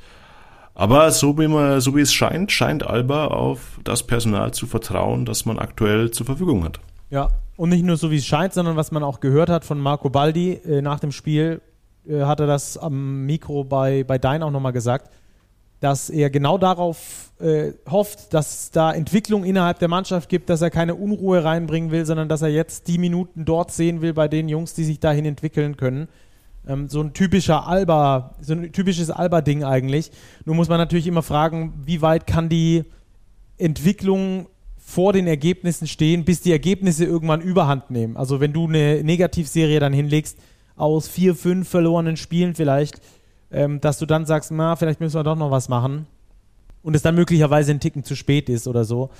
Aber so wie, man, so wie es scheint, scheint Alba auf das Personal zu vertrauen, das man aktuell zur Verfügung hat. Ja, und nicht nur so wie es scheint, sondern was man auch gehört hat von Marco Baldi äh, nach dem Spiel, äh, hat er das am Mikro bei, bei Dein auch nochmal gesagt dass er genau darauf äh, hofft, dass es da Entwicklung innerhalb der Mannschaft gibt, dass er keine Unruhe reinbringen will, sondern dass er jetzt die Minuten dort sehen will bei den Jungs, die sich dahin entwickeln können. Ähm, so ein typischer Alba, so ein typisches Alba-Ding eigentlich. Nur muss man natürlich immer fragen, wie weit kann die Entwicklung vor den Ergebnissen stehen, bis die Ergebnisse irgendwann überhand nehmen. Also wenn du eine Negativserie dann hinlegst aus vier, fünf verlorenen Spielen vielleicht, ähm, dass du dann sagst, na, vielleicht müssen wir doch noch was machen und es dann möglicherweise ein Ticken zu spät ist oder so.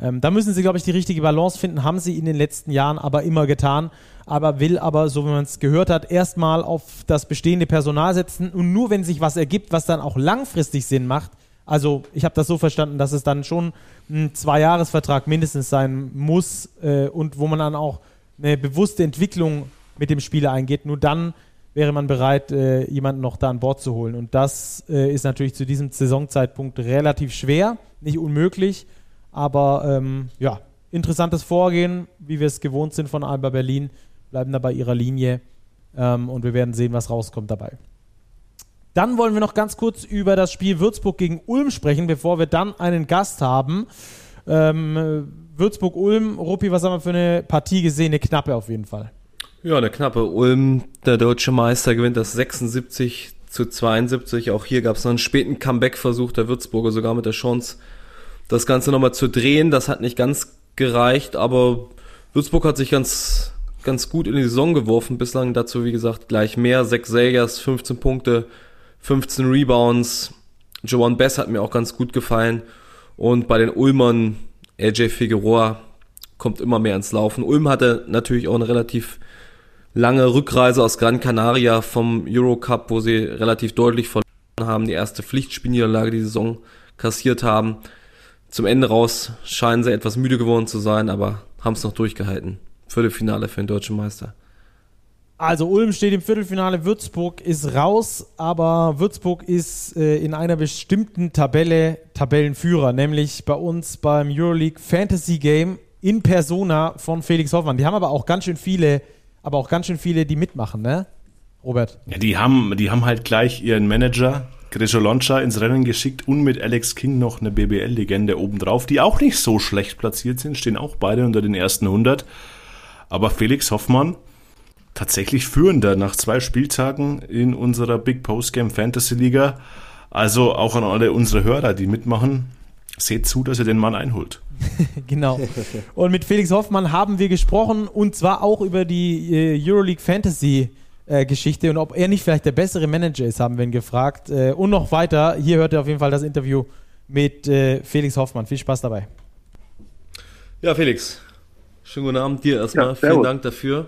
Ähm, da müssen sie, glaube ich, die richtige Balance finden, haben sie in den letzten Jahren aber immer getan, aber will aber, so wie man es gehört hat, erstmal auf das bestehende Personal setzen und nur wenn sich was ergibt, was dann auch langfristig Sinn macht, also ich habe das so verstanden, dass es dann schon ein Zwei-Jahres-Vertrag mindestens sein muss äh, und wo man dann auch eine bewusste Entwicklung mit dem Spieler eingeht. Nur dann wäre man bereit, äh, jemanden noch da an Bord zu holen. Und das äh, ist natürlich zu diesem Saisonzeitpunkt relativ schwer, nicht unmöglich, aber ähm, ja, interessantes Vorgehen, wie wir es gewohnt sind von Alba Berlin, bleiben da bei ihrer Linie ähm, und wir werden sehen, was rauskommt dabei. Dann wollen wir noch ganz kurz über das Spiel Würzburg gegen Ulm sprechen, bevor wir dann einen Gast haben. Ähm, Würzburg-Ulm, Ruppi, was haben wir für eine Partie gesehen? Eine knappe auf jeden Fall. Ja, eine knappe. Ulm, der deutsche Meister, gewinnt das 76 zu 72. Auch hier gab es noch einen späten Comeback-Versuch der Würzburger, sogar mit der Chance, das Ganze nochmal zu drehen. Das hat nicht ganz gereicht, aber Würzburg hat sich ganz, ganz gut in die Saison geworfen. Bislang dazu, wie gesagt, gleich mehr. Sechs Sägers, 15 Punkte. 15 Rebounds. Joan Bess hat mir auch ganz gut gefallen. Und bei den Ulmern, AJ Figueroa kommt immer mehr ins Laufen. Ulm hatte natürlich auch eine relativ lange Rückreise aus Gran Canaria vom Eurocup, wo sie relativ deutlich verloren haben, die erste Pflichtspielniederlage die Saison kassiert haben. Zum Ende raus scheinen sie etwas müde geworden zu sein, aber haben es noch durchgehalten. Viertelfinale für den deutschen Meister. Also Ulm steht im Viertelfinale, Würzburg ist raus, aber Würzburg ist äh, in einer bestimmten Tabelle Tabellenführer, nämlich bei uns beim Euroleague Fantasy Game in Persona von Felix Hoffmann. Die haben aber auch ganz schön viele, aber auch ganz schön viele, die mitmachen, ne? Robert. Ja, die haben, die haben halt gleich ihren Manager Grisho Loncha ins Rennen geschickt und mit Alex King noch eine BBL-Legende obendrauf, die auch nicht so schlecht platziert sind, stehen auch beide unter den ersten 100. Aber Felix Hoffmann, tatsächlich führender nach zwei Spieltagen in unserer Big Post Game Fantasy Liga. Also auch an alle unsere Hörer, die mitmachen, seht zu, dass ihr den Mann einholt. genau. Und mit Felix Hoffmann haben wir gesprochen und zwar auch über die äh, Euroleague Fantasy äh, Geschichte und ob er nicht vielleicht der bessere Manager ist, haben wir ihn gefragt. Äh, und noch weiter, hier hört ihr auf jeden Fall das Interview mit Felix Hoffmann. Viel Spaß dabei. Ja, Felix, schönen guten Abend dir erstmal. Ja, Vielen Dank dafür.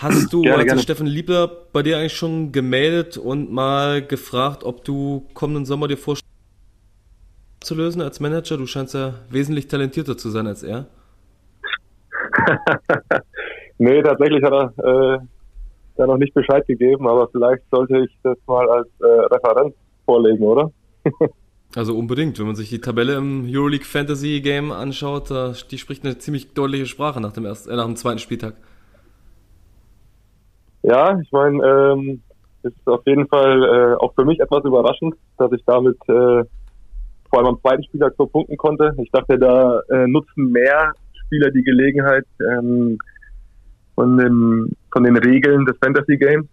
Hast du, gerne, gerne. Steffen Liebler bei dir eigentlich schon gemeldet und mal gefragt, ob du kommenden Sommer dir vorstellst, zu lösen als Manager? Du scheinst ja wesentlich talentierter zu sein als er. nee, tatsächlich hat er äh, da noch nicht Bescheid gegeben, aber vielleicht sollte ich das mal als äh, Referenz vorlegen, oder? also unbedingt, wenn man sich die Tabelle im Euroleague Fantasy Game anschaut, die spricht eine ziemlich deutliche Sprache nach dem, ersten, äh, nach dem zweiten Spieltag. Ja, ich meine, ähm, ist auf jeden Fall äh, auch für mich etwas überraschend, dass ich damit äh, vor allem am zweiten Spieltag so punkten konnte. Ich dachte, da äh, nutzen mehr Spieler die Gelegenheit ähm, von, den, von den Regeln des Fantasy Games.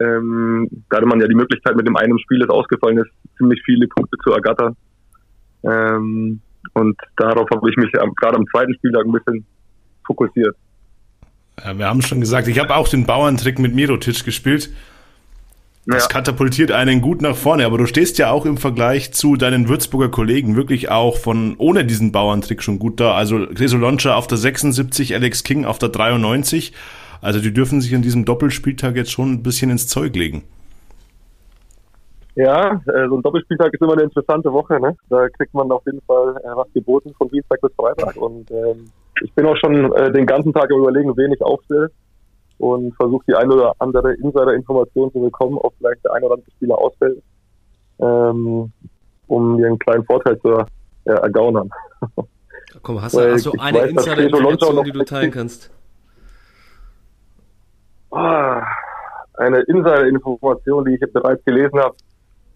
Ähm, da hatte man ja die Möglichkeit, mit dem einen Spiel, das ausgefallen ist, ziemlich viele Punkte zu ergattern. Ähm, und darauf habe ich mich gerade am zweiten Spieltag ein bisschen fokussiert. Ja, wir haben schon gesagt, ich habe auch den Bauerntrick mit Mirotic gespielt. Das ja. katapultiert einen gut nach vorne, aber du stehst ja auch im Vergleich zu deinen Würzburger Kollegen wirklich auch von ohne diesen Bauerntrick schon gut da. Also Greso Loncha auf der 76, Alex King auf der 93. Also die dürfen sich an diesem Doppelspieltag jetzt schon ein bisschen ins Zeug legen. Ja, äh, so ein Doppelspieltag ist immer eine interessante Woche. Ne? Da kriegt man auf jeden Fall äh, was geboten von Dienstag bis Freitag. Und ähm, ich bin auch schon äh, den ganzen Tag überlegen, wen ich aufstelle und versuche die eine oder andere Insider-Information zu bekommen, ob vielleicht der ein oder andere Spieler ausfällt, ähm, um mir einen kleinen Vorteil zu äh, ergaunern. Komm, hast du, hast du eine Insider-Information, die du teilen kannst? Ah, eine Insider-Information, die ich bereits gelesen habe,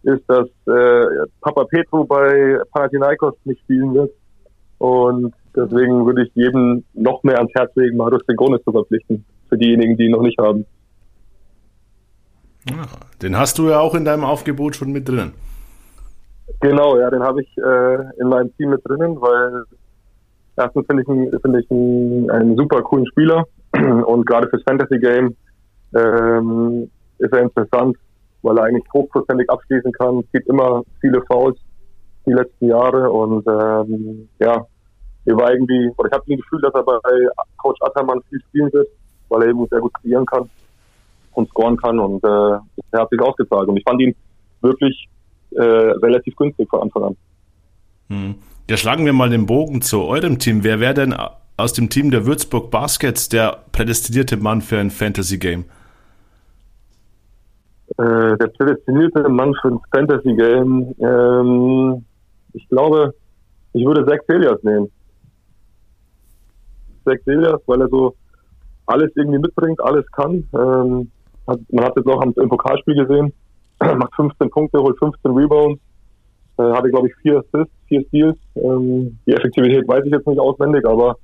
ist, dass äh, Papa Petro bei Panathinaikos nicht spielen wird. Und Deswegen würde ich jedem noch mehr ans Herz legen, Marius Sengonis zu verpflichten. Für diejenigen, die ihn noch nicht haben. Ja, den hast du ja auch in deinem Aufgebot schon mit drinnen. Genau, ja, den habe ich äh, in meinem Team mit drinnen, weil erstens finde ich, ihn, finde ich ihn einen super coolen Spieler und gerade fürs Fantasy Game ähm, ist er interessant, weil er eigentlich hochprozentig abschließen kann. Es gibt immer viele Fouls die letzten Jahre und ähm, ja, wir war irgendwie, oder ich habe das Gefühl, dass er bei Coach Attermann viel spielen wird, weil er eben sehr gut kreieren kann und scoren kann und äh, er hat sich ausgezahlt und ich fand ihn wirklich äh, relativ günstig von Anfang an. Hm. Ja, schlagen wir mal den Bogen zu eurem Team. Wer wäre denn aus dem Team der Würzburg Baskets der prädestinierte Mann für ein Fantasy-Game? Äh, der prädestinierte Mann für ein Fantasy-Game, ähm, ich glaube, ich würde Zach Elias nehmen. Zach Elias, weil er so alles irgendwie mitbringt, alles kann. Ähm, hat, man hat jetzt auch im Pokalspiel gesehen, macht 15 Punkte, holt 15 Rebounds, äh, hatte, glaube ich, vier Assists, vier Steals. Ähm, die Effektivität weiß ich jetzt nicht auswendig, aber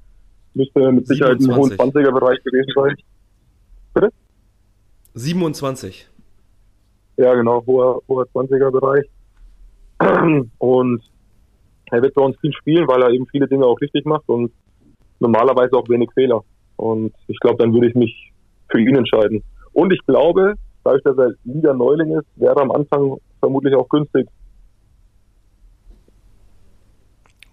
müsste mit Sicherheit 27. im hohen 20er-Bereich gewesen sein. Bitte? 27. Ja, genau, hoher, hoher 20er-Bereich. Und er wird bei uns viel spielen, weil er eben viele Dinge auch richtig macht und normalerweise auch wenig Fehler. Und ich glaube, dann würde ich mich für ihn entscheiden. Und ich glaube, dadurch, dass er Liga Neuling ist, wäre er am Anfang vermutlich auch günstig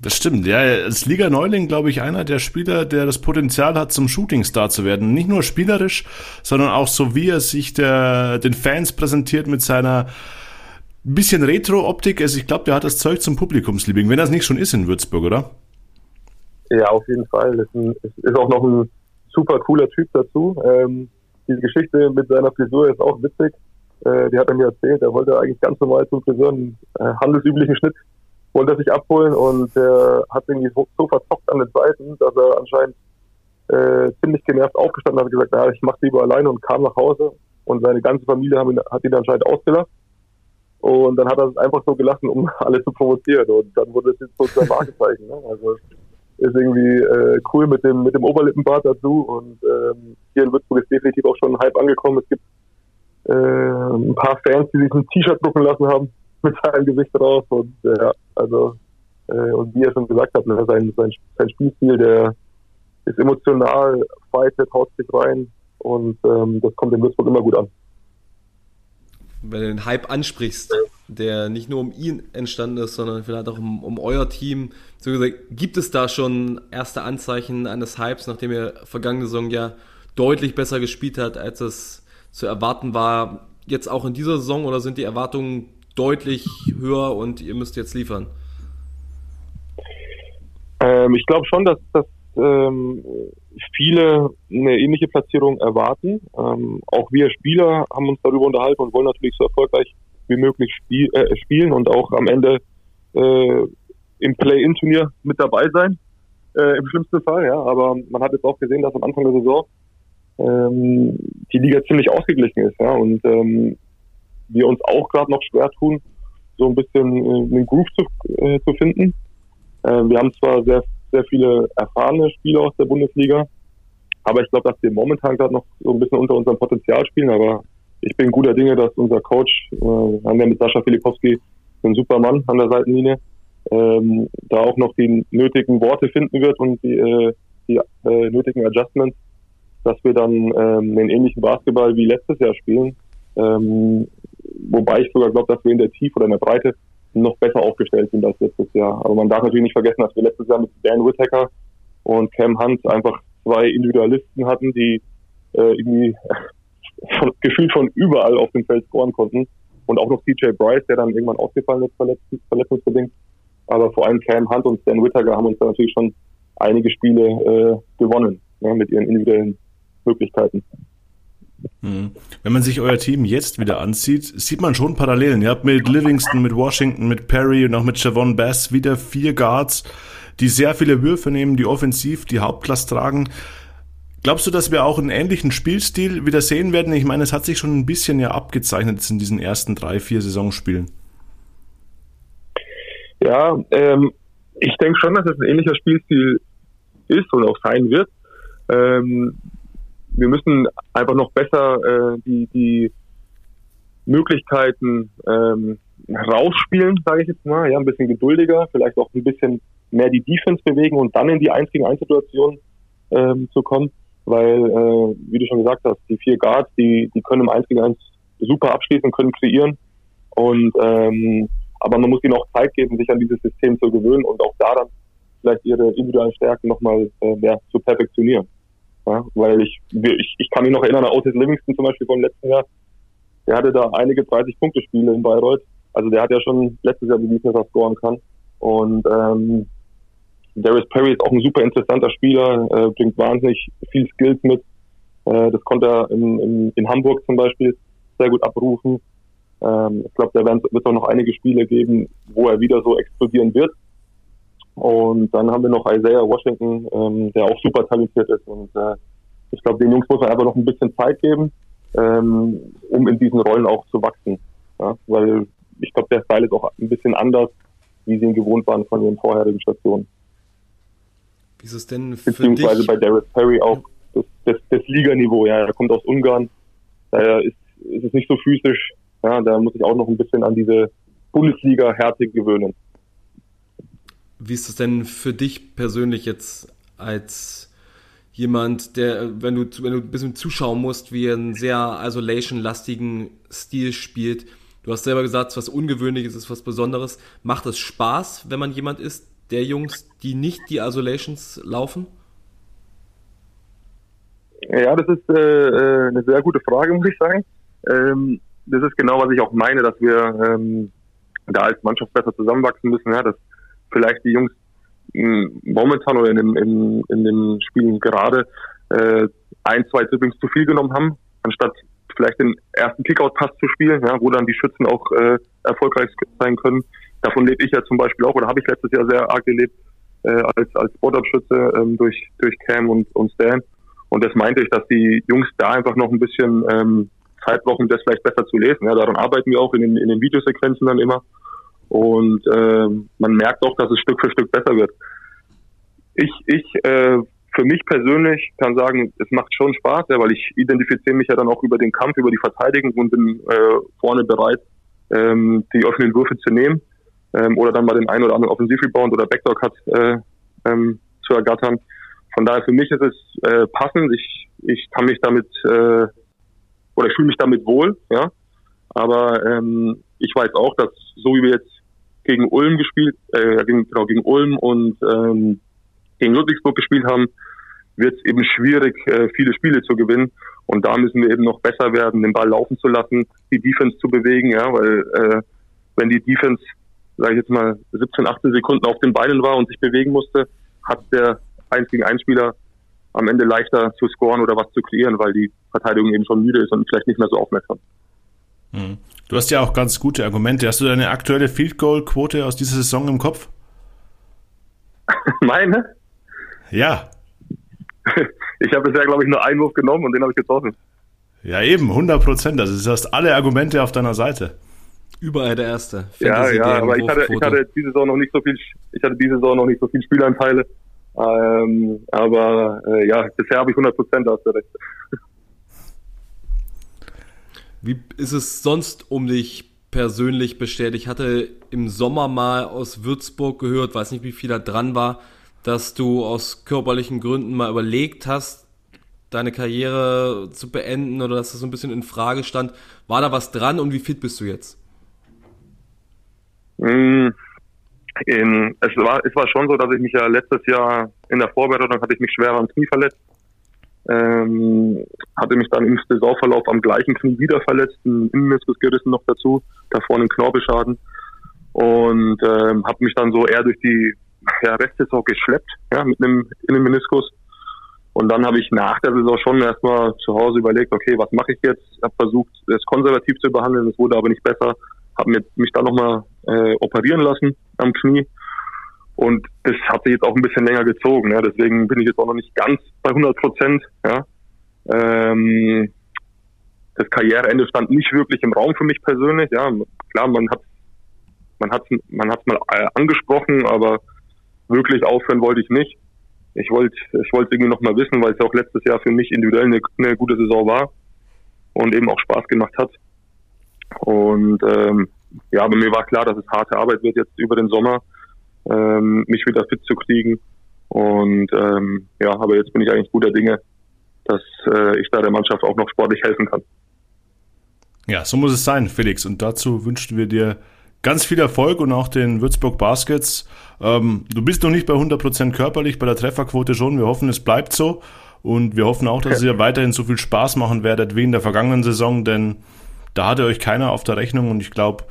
Das stimmt, ja. Als Liga-Neuling, glaube ich, einer der Spieler, der das Potenzial hat, zum Shootingstar zu werden. Nicht nur spielerisch, sondern auch so, wie er sich der, den Fans präsentiert mit seiner bisschen Retro-Optik. Also ich glaube, der hat das Zeug zum Publikumsliebling, wenn das nicht schon ist in Würzburg, oder? Ja, auf jeden Fall. Es ist, ist auch noch ein super cooler Typ dazu. Ähm, die Geschichte mit seiner Frisur ist auch witzig. Äh, die hat er mir erzählt. Er wollte eigentlich ganz normal zum Friseur einen äh, handelsüblichen Schnitt wollte er sich abholen und der hat irgendwie so, so verzockt an den Seiten, dass er anscheinend äh, ziemlich genervt aufgestanden hat und gesagt, naja, ich mach's lieber alleine und kam nach Hause und seine ganze Familie haben ihn, hat ihn anscheinend ausgelacht. Und dann hat er es einfach so gelassen, um alle zu provozieren. Und dann wurde es jetzt so zu Markezeichen. Ne? Also ist irgendwie äh, cool mit dem mit dem Oberlippenbart dazu. Und ähm, hier in Würzburg ist definitiv auch schon ein Hype angekommen. Es gibt äh, ein paar Fans, die sich ein T-Shirt drucken lassen haben mit seinem Gesicht drauf. Und ja, also äh, und wie er schon gesagt hat, ne, sein, sein, sein Spielstil, der ist emotional, fightet, haut sich rein und ähm, das kommt in Würzburg immer gut an. Wenn du den Hype ansprichst, der nicht nur um ihn entstanden ist, sondern vielleicht auch um, um euer Team. Gibt es da schon erste Anzeichen eines Hypes, nachdem ihr vergangene Saison ja deutlich besser gespielt hat, als es zu erwarten war, jetzt auch in dieser Saison oder sind die Erwartungen deutlich höher und ihr müsst jetzt liefern? Ähm, ich glaube schon, dass, dass ähm, viele eine ähnliche Platzierung erwarten. Ähm, auch wir Spieler haben uns darüber unterhalten und wollen natürlich so erfolgreich wie möglich spiel, äh, spielen und auch am Ende äh, im Play-In-Turnier mit dabei sein. Äh, Im schlimmsten Fall, ja. Aber man hat jetzt auch gesehen, dass am Anfang der Saison ähm, die Liga ziemlich ausgeglichen ist, ja. Und ähm, wir uns auch gerade noch schwer tun, so ein bisschen äh, einen Groove zu, äh, zu finden. Äh, wir haben zwar sehr, sehr viele erfahrene Spieler aus der Bundesliga, aber ich glaube, dass wir momentan gerade noch so ein bisschen unter unserem Potenzial spielen. Aber ich bin guter Dinge, dass unser Coach, äh, haben wir mit Sascha Filipowski einen super Mann an der Seitenlinie, ähm, da auch noch die nötigen Worte finden wird und die, äh, die äh, nötigen Adjustments, dass wir dann ähm, einen ähnlichen Basketball wie letztes Jahr spielen. Ähm, wobei ich sogar glaube, dass wir in der Tiefe oder in der Breite noch besser aufgestellt sind als letztes Jahr. Aber man darf natürlich nicht vergessen, dass wir letztes Jahr mit Dan Whittaker und Cam Hunt einfach zwei Individualisten hatten, die äh, irgendwie von, gefühlt von überall auf dem Feld scoren konnten. Und auch noch CJ Bryce, der dann irgendwann ausgefallen ist, verletzt, verletzungsbedingt. Aber vor allem Cam Hunt und Stan Whittaker haben uns da natürlich schon einige Spiele äh, gewonnen ja, mit ihren individuellen Möglichkeiten. Hm. Wenn man sich euer Team jetzt wieder ansieht, sieht man schon Parallelen. Ihr habt mit Livingston, mit Washington, mit Perry und auch mit Javon Bass wieder vier Guards, die sehr viele Würfe nehmen, die offensiv die Hauptlast tragen. Glaubst du, dass wir auch einen ähnlichen Spielstil wieder sehen werden? Ich meine, es hat sich schon ein bisschen ja abgezeichnet in diesen ersten drei, vier Saisonspielen. Ja, ähm, ich denke schon, dass es ein ähnlicher Spielstil ist und auch sein wird. Ähm, wir müssen einfach noch besser äh, die, die Möglichkeiten ähm, rausspielen, sage ich jetzt mal. Ja, ein bisschen geduldiger, vielleicht auch ein bisschen mehr die Defense bewegen und dann in die 1 gegen 1 Situation ähm, zu kommen, weil, äh, wie du schon gesagt hast, die vier Guards, die, die können im 1 gegen 1 super abschließen, können kreieren und ähm, aber man muss ihnen auch Zeit geben, sich an dieses System zu gewöhnen und auch da dann vielleicht ihre individuellen Stärken nochmal äh, mehr zu perfektionieren. Ja, weil ich, ich, ich kann mich noch erinnern, Otis Livingston zum Beispiel vom letzten Jahr, der hatte da einige 30-Punkte-Spiele in Bayreuth. Also der hat ja schon letztes Jahr bewiesen, dass er scoren kann. Und ähm, Darius Perry ist auch ein super interessanter Spieler, äh, bringt wahnsinnig viel Skills mit. Äh, das konnte er in, in, in Hamburg zum Beispiel sehr gut abrufen. Ähm, ich glaube, da wird auch noch einige Spiele geben, wo er wieder so explodieren wird. Und dann haben wir noch Isaiah Washington, ähm, der auch super talentiert ist. Und äh, ich glaube, den Jungs muss man einfach noch ein bisschen Zeit geben, ähm, um in diesen Rollen auch zu wachsen. Ja? Weil ich glaube, der Style ist auch ein bisschen anders, wie sie ihn gewohnt waren von ihren vorherigen Stationen. Wie ist es denn für Beziehungsweise dich? bei Darius Perry auch das, das, das Liganiveau. Ja, er kommt aus Ungarn. Daher ist, ist es nicht so physisch. Ja, da muss ich auch noch ein bisschen an diese Bundesliga-Härte gewöhnen. Wie ist es denn für dich persönlich jetzt als jemand, der, wenn du, wenn du ein bisschen zuschauen musst, wie er einen sehr isolation-lastigen Stil spielt? Du hast selber gesagt, es ist was Ungewöhnliches, es ist was Besonderes. Macht es Spaß, wenn man jemand ist, der Jungs, die nicht die Isolations laufen? Ja, das ist äh, äh, eine sehr gute Frage, muss ich sagen. Ähm, das ist genau, was ich auch meine, dass wir ähm, da als Mannschaft besser zusammenwachsen müssen. Ja, dass vielleicht die Jungs mh, momentan oder in den, in, in den Spielen gerade äh, ein, zwei Dribblings zu viel genommen haben, anstatt vielleicht den ersten Kickout-Pass zu spielen, ja, wo dann die Schützen auch äh, erfolgreich sein können. Davon lebe ich ja zum Beispiel auch, oder habe ich letztes Jahr sehr arg gelebt, äh, als, als Spot-Up-Schütze ähm, durch, durch Cam und, und Stan. Und das meinte ich, dass die Jungs da einfach noch ein bisschen ähm, Zeit brauchen, das vielleicht besser zu lesen. Ja, daran arbeiten wir auch in den, in den Videosequenzen dann immer. Und äh, man merkt auch, dass es Stück für Stück besser wird. Ich, ich äh, für mich persönlich kann sagen, es macht schon Spaß, ja, weil ich identifiziere mich ja dann auch über den Kampf, über die Verteidigung und bin äh, vorne bereit, ähm, die offenen Würfe zu nehmen ähm, oder dann mal den einen oder anderen Offensivrebound oder Backdoor hat äh, ähm, zu ergattern. Von daher für mich ist es äh, passend. Ich, ich kann mich damit äh, oder ich fühle mich damit wohl, ja. Aber ähm, ich weiß auch, dass so wie wir jetzt gegen Ulm gespielt, äh, gegen, genau, gegen Ulm und ähm, gegen Ludwigsburg gespielt haben, wird es eben schwierig, äh, viele Spiele zu gewinnen. Und da müssen wir eben noch besser werden, den Ball laufen zu lassen, die Defense zu bewegen, ja, weil äh, wenn die Defense, sage ich jetzt mal, 17, 18 Sekunden auf den Beinen war und sich bewegen musste, hat der 1 gegen 1 Spieler am Ende leichter zu scoren oder was zu kreieren, weil die Verteidigung eben schon müde ist und vielleicht nicht mehr so aufmerksam. Hm. Du hast ja auch ganz gute Argumente. Hast du deine aktuelle Field Goal Quote aus dieser Saison im Kopf? Meine? Ja. Ich habe bisher, glaube ich, nur einen Wurf genommen und den habe ich getroffen. Ja, eben, 100 Prozent. Also du hast alle Argumente auf deiner Seite. Überall der Erste. Ja, ja, aber ich hatte, ich hatte diese Saison noch nicht so viel, ich hatte diese Saison noch nicht so viel Spielanteile. Ähm, aber äh, ja, bisher habe ich 100 Prozent, da hast du recht. Wie ist es sonst um dich persönlich bestellt? Ich hatte im Sommer mal aus Würzburg gehört, weiß nicht, wie viel da dran war, dass du aus körperlichen Gründen mal überlegt hast, deine Karriere zu beenden oder dass das so ein bisschen in Frage stand. War da was dran und wie fit bist du jetzt? Mm, in, es, war, es war schon so, dass ich mich ja letztes Jahr in der Vorbereitung hatte ich mich schwer am Knie verletzt. Ähm, hatte mich dann im Saisonverlauf am gleichen Knie wieder verletzt, ein Innenmeniskus gerissen noch dazu, davor einen Knorpelschaden und ähm, habe mich dann so eher durch die ja, Restsaison geschleppt, ja, mit einem Innenmeniskus. Und dann habe ich nach der Saison schon erstmal zu Hause überlegt, okay, was mache ich jetzt? Habe versucht, es konservativ zu behandeln, es wurde aber nicht besser. Habe mich dann nochmal äh, operieren lassen am Knie. Und das hat sich jetzt auch ein bisschen länger gezogen. Ja. Deswegen bin ich jetzt auch noch nicht ganz bei 100 Prozent. Ja. Ähm, das Karriereende stand nicht wirklich im Raum für mich persönlich. Ja, klar, man hat man hat man hat's mal äh, angesprochen, aber wirklich aufhören wollte ich nicht. Ich wollte ich wollte irgendwie noch mal wissen, weil es auch letztes Jahr für mich individuell eine, eine gute Saison war und eben auch Spaß gemacht hat. Und ähm, ja, aber mir war klar, dass es harte Arbeit wird jetzt über den Sommer. ähm, mich wieder fit zu kriegen. Und ähm, ja, aber jetzt bin ich eigentlich guter Dinge, dass äh, ich da der Mannschaft auch noch sportlich helfen kann. Ja, so muss es sein, Felix. Und dazu wünschen wir dir ganz viel Erfolg und auch den Würzburg Baskets. Ähm, du bist noch nicht bei 100% körperlich, bei der Trefferquote schon. Wir hoffen, es bleibt so. Und wir hoffen auch, dass ihr weiterhin so viel Spaß machen werdet wie in der vergangenen Saison, denn da hatte euch keiner auf der Rechnung und ich glaube,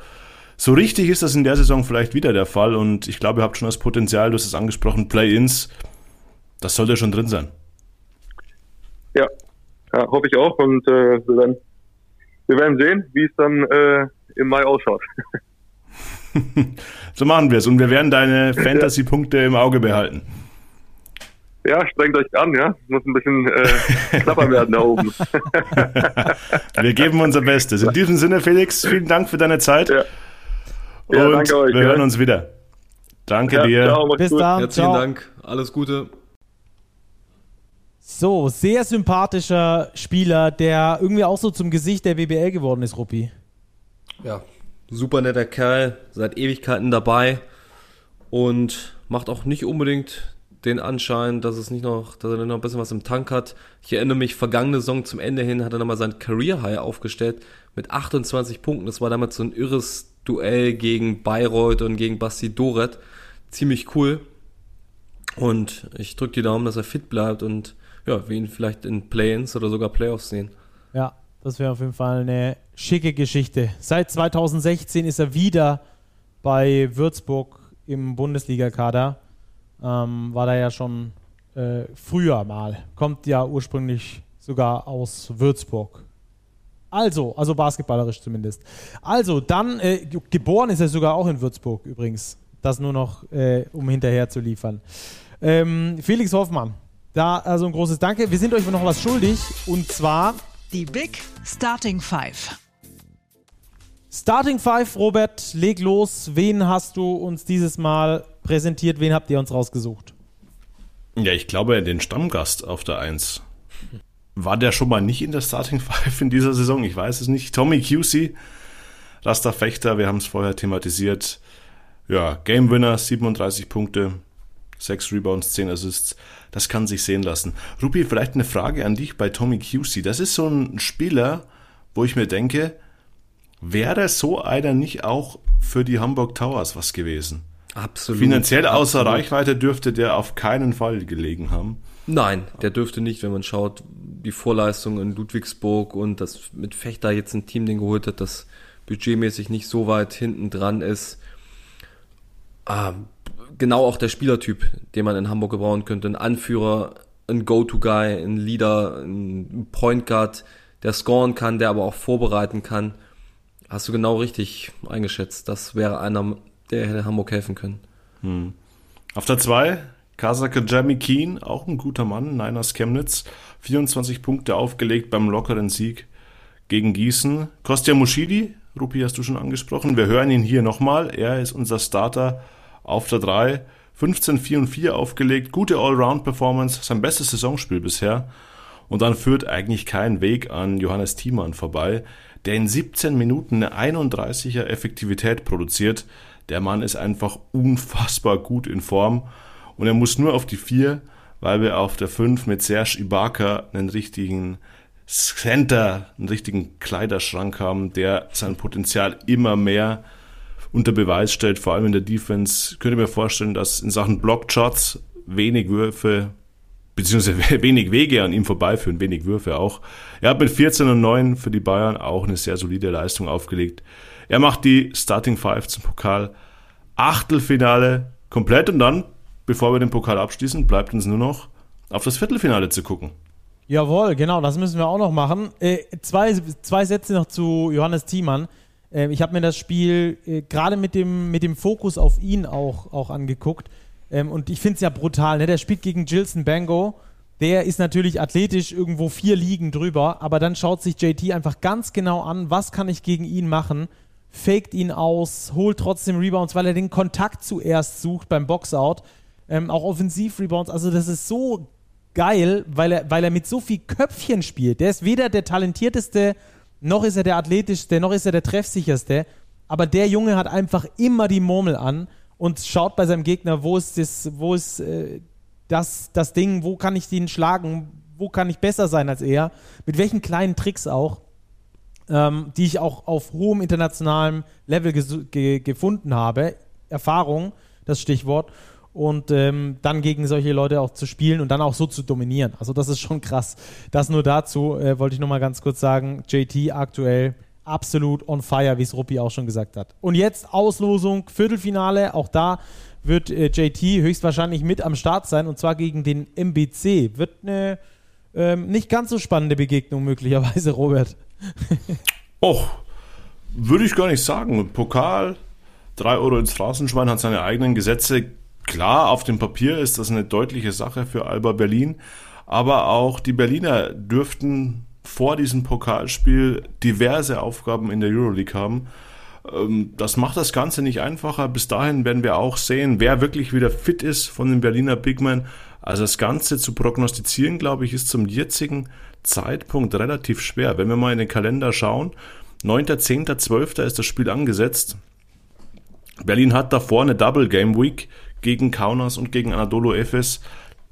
so richtig ist das in der Saison vielleicht wieder der Fall und ich glaube, ihr habt schon das Potenzial, du hast es angesprochen, Play-ins, das sollte schon drin sein. Ja, ja hoffe ich auch und äh, wir, werden, wir werden sehen, wie es dann äh, im Mai ausschaut. so machen wir es und wir werden deine Fantasy-Punkte im Auge behalten. Ja, strengt euch an, ja. Muss ein bisschen äh, knapper werden da oben. wir geben unser Bestes. In diesem Sinne, Felix, vielen Dank für deine Zeit. Ja, ja Und danke euch. Wir ja. hören uns wieder. Danke ja, dir. Ciao, Bis dann. Herzlichen ciao. Dank. Alles Gute. So, sehr sympathischer Spieler, der irgendwie auch so zum Gesicht der WBL geworden ist, Ruppi. Ja, super netter Kerl, seit Ewigkeiten dabei und macht auch nicht unbedingt den Anschein, dass es nicht noch, dass er noch ein bisschen was im Tank hat. Ich erinnere mich, vergangene Saison zum Ende hin hat er nochmal sein Career High aufgestellt mit 28 Punkten. Das war damals so ein irres Duell gegen Bayreuth und gegen Basti Doret. Ziemlich cool. Und ich drücke die Daumen, dass er fit bleibt und ja, wir ihn vielleicht in Play-ins oder sogar Playoffs sehen. Ja, das wäre auf jeden Fall eine schicke Geschichte. Seit 2016 ist er wieder bei Würzburg im Bundesliga-Kader ähm, war da ja schon äh, früher mal. Kommt ja ursprünglich sogar aus Würzburg. Also, also basketballerisch zumindest. Also, dann, äh, geboren ist er sogar auch in Würzburg übrigens. Das nur noch, äh, um hinterher zu liefern. Ähm, Felix Hoffmann, da also ein großes Danke. Wir sind euch noch was schuldig und zwar die Big Starting Five. Starting Five, Robert, leg los. Wen hast du uns dieses Mal präsentiert? Wen habt ihr uns rausgesucht? Ja, ich glaube, den Stammgast auf der 1. War der schon mal nicht in der Starting Five in dieser Saison? Ich weiß es nicht. Tommy QC, Rasta Fechter, wir haben es vorher thematisiert. Ja, Game Winner, 37 Punkte, 6 Rebounds, 10 Assists. Das kann sich sehen lassen. Rupi, vielleicht eine Frage an dich bei Tommy QC. Das ist so ein Spieler, wo ich mir denke, Wäre so einer nicht auch für die Hamburg Towers was gewesen? Absolut. Finanziell außer absolut. Reichweite dürfte der auf keinen Fall gelegen haben. Nein, der dürfte nicht, wenn man schaut, die Vorleistung in Ludwigsburg und das mit Fechter jetzt ein Team den geholt hat, das budgetmäßig nicht so weit hinten dran ist. Ah, genau auch der Spielertyp, den man in Hamburg gebrauchen könnte. Ein Anführer, ein Go-To-Guy, ein Leader, ein Point Guard, der scoren kann, der aber auch vorbereiten kann. Hast du genau richtig eingeschätzt. Das wäre einer, der hätte Hamburg helfen können. Hm. Auf der 2, Kasake Jamie Keen, auch ein guter Mann, Niners Chemnitz. 24 Punkte aufgelegt beim lockeren Sieg gegen Gießen. Kostja Muschidi, Rupi hast du schon angesprochen. Wir hören ihn hier nochmal. Er ist unser Starter auf der 3. 15, 4 und 4 aufgelegt. Gute Allround-Performance. Sein bestes Saisonspiel bisher. Und dann führt eigentlich kein Weg an Johannes Thiemann vorbei der in 17 Minuten eine 31er Effektivität produziert. Der Mann ist einfach unfassbar gut in Form und er muss nur auf die 4, weil wir auf der 5 mit Serge Ibaka einen richtigen Center, einen richtigen Kleiderschrank haben, der sein Potenzial immer mehr unter Beweis stellt, vor allem in der Defense. Ich könnte mir vorstellen, dass in Sachen Blockshots wenig Würfe beziehungsweise wenig Wege an ihm vorbeiführen, wenig Würfe auch. Er hat mit 14 und 9 für die Bayern auch eine sehr solide Leistung aufgelegt. Er macht die Starting Five zum Pokal Achtelfinale komplett und dann, bevor wir den Pokal abschließen, bleibt uns nur noch auf das Viertelfinale zu gucken. Jawohl, genau, das müssen wir auch noch machen. Äh, zwei, zwei Sätze noch zu Johannes Thiemann. Äh, ich habe mir das Spiel äh, gerade mit dem, mit dem Fokus auf ihn auch, auch angeguckt. Ähm, und ich finde es ja brutal. Ne? Der spielt gegen Gilson Bango. Der ist natürlich athletisch irgendwo vier Ligen drüber, aber dann schaut sich JT einfach ganz genau an, was kann ich gegen ihn machen, faked ihn aus, holt trotzdem Rebounds, weil er den Kontakt zuerst sucht beim Boxout. Ähm, auch Offensiv-Rebounds. Also das ist so geil, weil er, weil er mit so viel Köpfchen spielt. Der ist weder der talentierteste, noch ist er der athletischste, noch ist er der treffsicherste. Aber der Junge hat einfach immer die Murmel an und schaut bei seinem Gegner, wo ist das, wo ist äh, das, das Ding, wo kann ich den schlagen, wo kann ich besser sein als er, mit welchen kleinen Tricks auch, ähm, die ich auch auf hohem internationalem Level ge gefunden habe. Erfahrung, das Stichwort und ähm, dann gegen solche Leute auch zu spielen und dann auch so zu dominieren. Also das ist schon krass. Das nur dazu äh, wollte ich nochmal ganz kurz sagen. JT aktuell absolut on fire, wie es Ruppi auch schon gesagt hat. Und jetzt Auslosung, Viertelfinale, auch da wird äh, JT höchstwahrscheinlich mit am Start sein und zwar gegen den MBC. Wird eine ähm, nicht ganz so spannende Begegnung möglicherweise, Robert. Och, würde ich gar nicht sagen. Pokal, 3 Euro ins Straßenschwein, hat seine eigenen Gesetze Klar, auf dem Papier ist das eine deutliche Sache für Alba Berlin, aber auch die Berliner dürften vor diesem Pokalspiel diverse Aufgaben in der Euroleague haben. Ähm, das macht das Ganze nicht einfacher. Bis dahin werden wir auch sehen, wer wirklich wieder fit ist von den Berliner Bigmen. Also das Ganze zu prognostizieren, glaube ich, ist zum jetzigen Zeitpunkt relativ schwer. Wenn wir mal in den Kalender schauen, 9., 10., 12. ist das Spiel angesetzt. Berlin hat davor eine Double Game Week gegen Kaunas und gegen Anadolu Efes.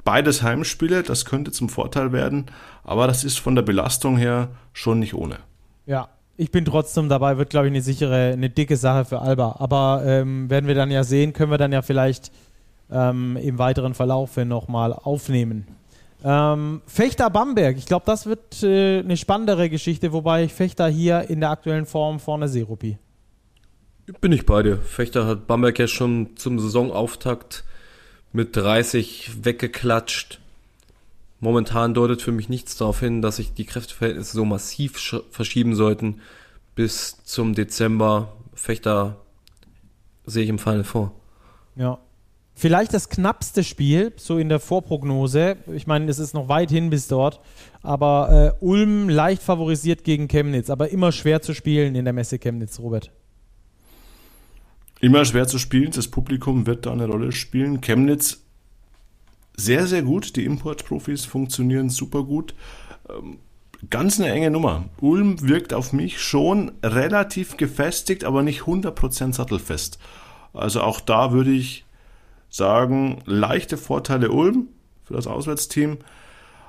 Beides Heimspiele, das könnte zum Vorteil werden, aber das ist von der Belastung her schon nicht ohne. Ja, ich bin trotzdem dabei, wird glaube ich eine sichere, eine dicke Sache für Alba. Aber ähm, werden wir dann ja sehen, können wir dann ja vielleicht ähm, im weiteren Verlauf nochmal aufnehmen. Ähm, Fechter Bamberg, ich glaube, das wird äh, eine spannendere Geschichte, wobei ich Fechter hier in der aktuellen Form vorne sehe, Rupi. Bin ich bei dir. Fechter hat Bamberg ja schon zum Saisonauftakt mit 30 weggeklatscht. Momentan deutet für mich nichts darauf hin, dass sich die Kräfteverhältnisse so massiv verschieben sollten bis zum Dezember. Fechter sehe ich im Fall vor. Ja. Vielleicht das knappste Spiel, so in der Vorprognose. Ich meine, es ist noch weit hin bis dort. Aber äh, Ulm leicht favorisiert gegen Chemnitz, aber immer schwer zu spielen in der Messe Chemnitz, Robert. Immer schwer zu spielen, das Publikum wird da eine Rolle spielen. Chemnitz sehr, sehr gut. Die Importprofis funktionieren super gut. Ähm, ganz eine enge Nummer. Ulm wirkt auf mich schon relativ gefestigt, aber nicht 100% sattelfest. Also auch da würde ich sagen, leichte Vorteile Ulm für das Auswärtsteam.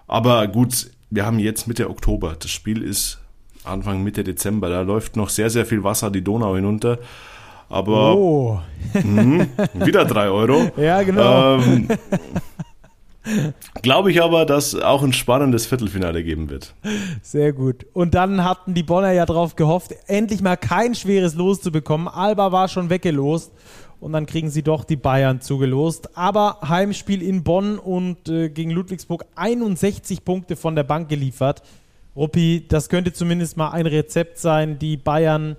Aber gut, wir haben jetzt Mitte Oktober. Das Spiel ist Anfang Mitte Dezember. Da läuft noch sehr, sehr viel Wasser die Donau hinunter. Aber oh. mh, wieder drei Euro. Ja, genau. Ähm, Glaube ich aber, dass auch ein spannendes Viertelfinale geben wird. Sehr gut. Und dann hatten die Bonner ja darauf gehofft, endlich mal kein schweres Los zu bekommen. Alba war schon weggelost und dann kriegen sie doch die Bayern zugelost. Aber Heimspiel in Bonn und äh, gegen Ludwigsburg 61 Punkte von der Bank geliefert. Ruppi, das könnte zumindest mal ein Rezept sein, die Bayern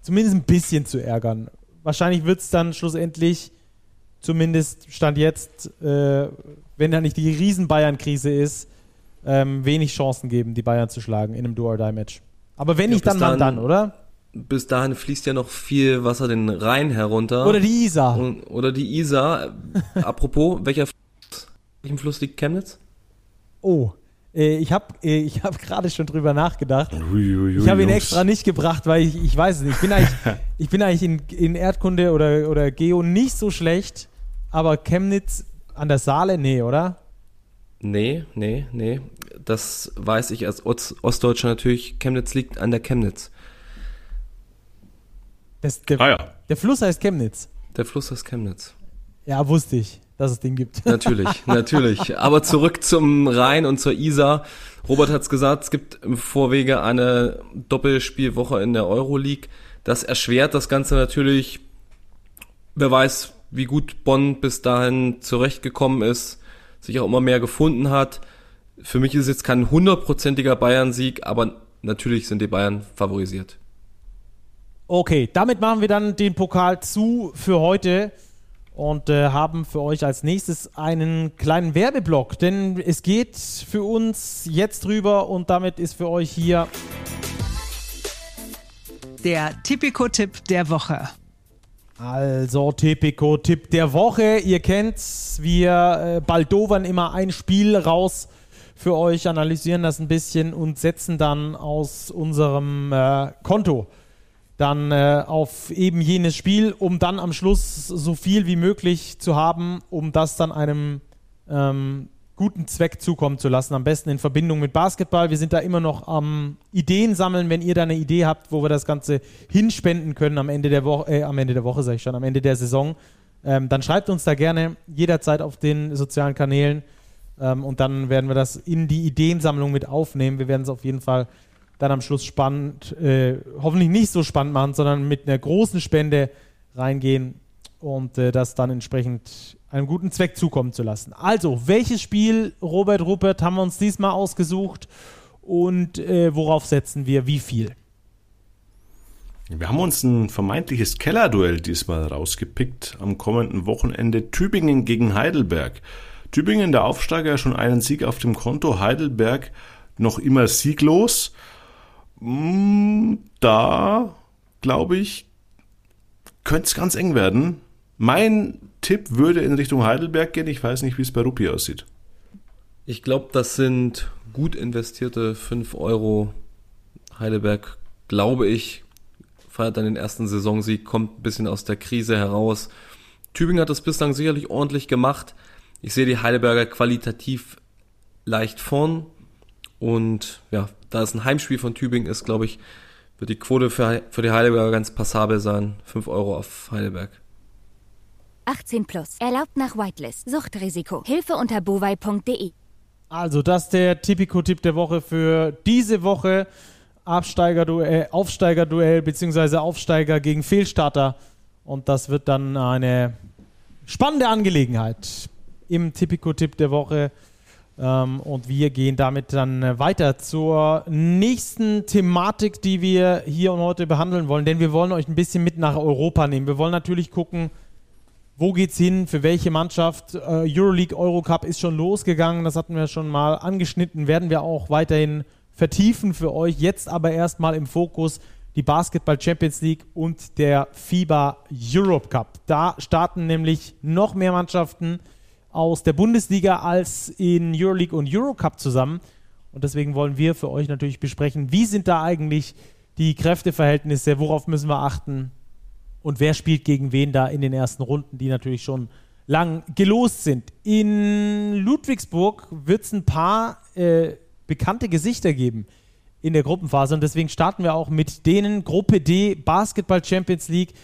zumindest ein bisschen zu ärgern. Wahrscheinlich wird es dann schlussendlich, zumindest Stand jetzt, äh, wenn da nicht die Riesen-Bayern-Krise ist, ähm, wenig Chancen geben, die Bayern zu schlagen in einem Do-or-Die-Match. Aber wenn ja, nicht, dann dann, dann, oder? Bis dahin fließt ja noch viel Wasser den Rhein herunter. Oder die Isar. Und, oder die Isar. Apropos, welcher Fluss, welchem Fluss liegt Chemnitz? Oh, äh, ich habe äh, ich hab gerade schon drüber nachgedacht. Uiuiui, ich habe ihn extra nicht gebracht, weil ich, ich weiß es nicht. Ich bin eigentlich, ich bin eigentlich in, in Erdkunde oder, oder Geo nicht so schlecht, aber Chemnitz an der Saale, nee, oder? Nee, nee, nee. Das weiß ich als Ostdeutscher natürlich. Chemnitz liegt an der Chemnitz. Das, der, ah ja. der Fluss heißt Chemnitz. Der Fluss heißt Chemnitz. Ja, wusste ich dass es den gibt. Natürlich, natürlich. Aber zurück zum Rhein und zur Isar. Robert hat es gesagt, es gibt im Vorwege eine Doppelspielwoche in der Euroleague. Das erschwert das Ganze natürlich. Wer weiß, wie gut Bonn bis dahin zurechtgekommen ist, sich auch immer mehr gefunden hat. Für mich ist es jetzt kein hundertprozentiger Bayern-Sieg, aber natürlich sind die Bayern favorisiert. Okay, damit machen wir dann den Pokal zu für heute und äh, haben für euch als nächstes einen kleinen Werbeblock, denn es geht für uns jetzt drüber und damit ist für euch hier der Tipico-Tipp der Woche. Also Tipico-Tipp der Woche. Ihr kennt's, wir äh, baldovern immer ein Spiel raus für euch, analysieren das ein bisschen und setzen dann aus unserem äh, Konto dann äh, auf eben jenes Spiel, um dann am Schluss so viel wie möglich zu haben, um das dann einem ähm, guten Zweck zukommen zu lassen. Am besten in Verbindung mit Basketball. Wir sind da immer noch am Ideen sammeln, wenn ihr da eine Idee habt, wo wir das Ganze hinspenden können am Ende der Woche, äh, am Ende der Woche sage ich schon, am Ende der Saison. Ähm, dann schreibt uns da gerne jederzeit auf den sozialen Kanälen ähm, und dann werden wir das in die Ideensammlung mit aufnehmen. Wir werden es auf jeden Fall dann am Schluss spannend, äh, hoffentlich nicht so spannend machen, sondern mit einer großen Spende reingehen und äh, das dann entsprechend einem guten Zweck zukommen zu lassen. Also, welches Spiel, Robert Rupert, haben wir uns diesmal ausgesucht und äh, worauf setzen wir wie viel? Wir haben uns ein vermeintliches Kellerduell diesmal rausgepickt am kommenden Wochenende Tübingen gegen Heidelberg. Tübingen, der Aufsteiger, schon einen Sieg auf dem Konto, Heidelberg noch immer sieglos. Mm, da, glaube ich, könnte es ganz eng werden. Mein Tipp würde in Richtung Heidelberg gehen. Ich weiß nicht, wie es bei Rupi aussieht. Ich glaube, das sind gut investierte 5 Euro. Heidelberg, glaube ich, feiert dann den ersten Saisonsieg, kommt ein bisschen aus der Krise heraus. Tübingen hat das bislang sicherlich ordentlich gemacht. Ich sehe die Heidelberger qualitativ leicht vorn. Und ja, da es ein Heimspiel von Tübingen ist, glaube ich, wird die Quote für, für die Heidelberger ganz passabel sein. 5 Euro auf Heidelberg. 18 plus. Erlaubt nach Whitelist. Suchtrisiko. Hilfe unter bovai.de. Also, das ist der Tipico-Tipp der Woche für diese Woche. Absteigerduell, Aufsteigerduell beziehungsweise Aufsteiger gegen Fehlstarter. Und das wird dann eine spannende Angelegenheit im Tipico-Tipp der Woche. Ähm, und wir gehen damit dann äh, weiter zur nächsten Thematik, die wir hier und heute behandeln wollen. Denn wir wollen euch ein bisschen mit nach Europa nehmen. Wir wollen natürlich gucken, wo geht's hin, für welche Mannschaft. Äh, Euroleague, Eurocup ist schon losgegangen, das hatten wir schon mal angeschnitten, werden wir auch weiterhin vertiefen für euch. Jetzt aber erstmal im Fokus die Basketball Champions League und der FIBA Europe Cup. Da starten nämlich noch mehr Mannschaften aus der Bundesliga als in Euroleague und Eurocup zusammen. Und deswegen wollen wir für euch natürlich besprechen, wie sind da eigentlich die Kräfteverhältnisse, worauf müssen wir achten und wer spielt gegen wen da in den ersten Runden, die natürlich schon lang gelost sind. In Ludwigsburg wird es ein paar äh, bekannte Gesichter geben in der Gruppenphase und deswegen starten wir auch mit denen Gruppe D Basketball Champions League.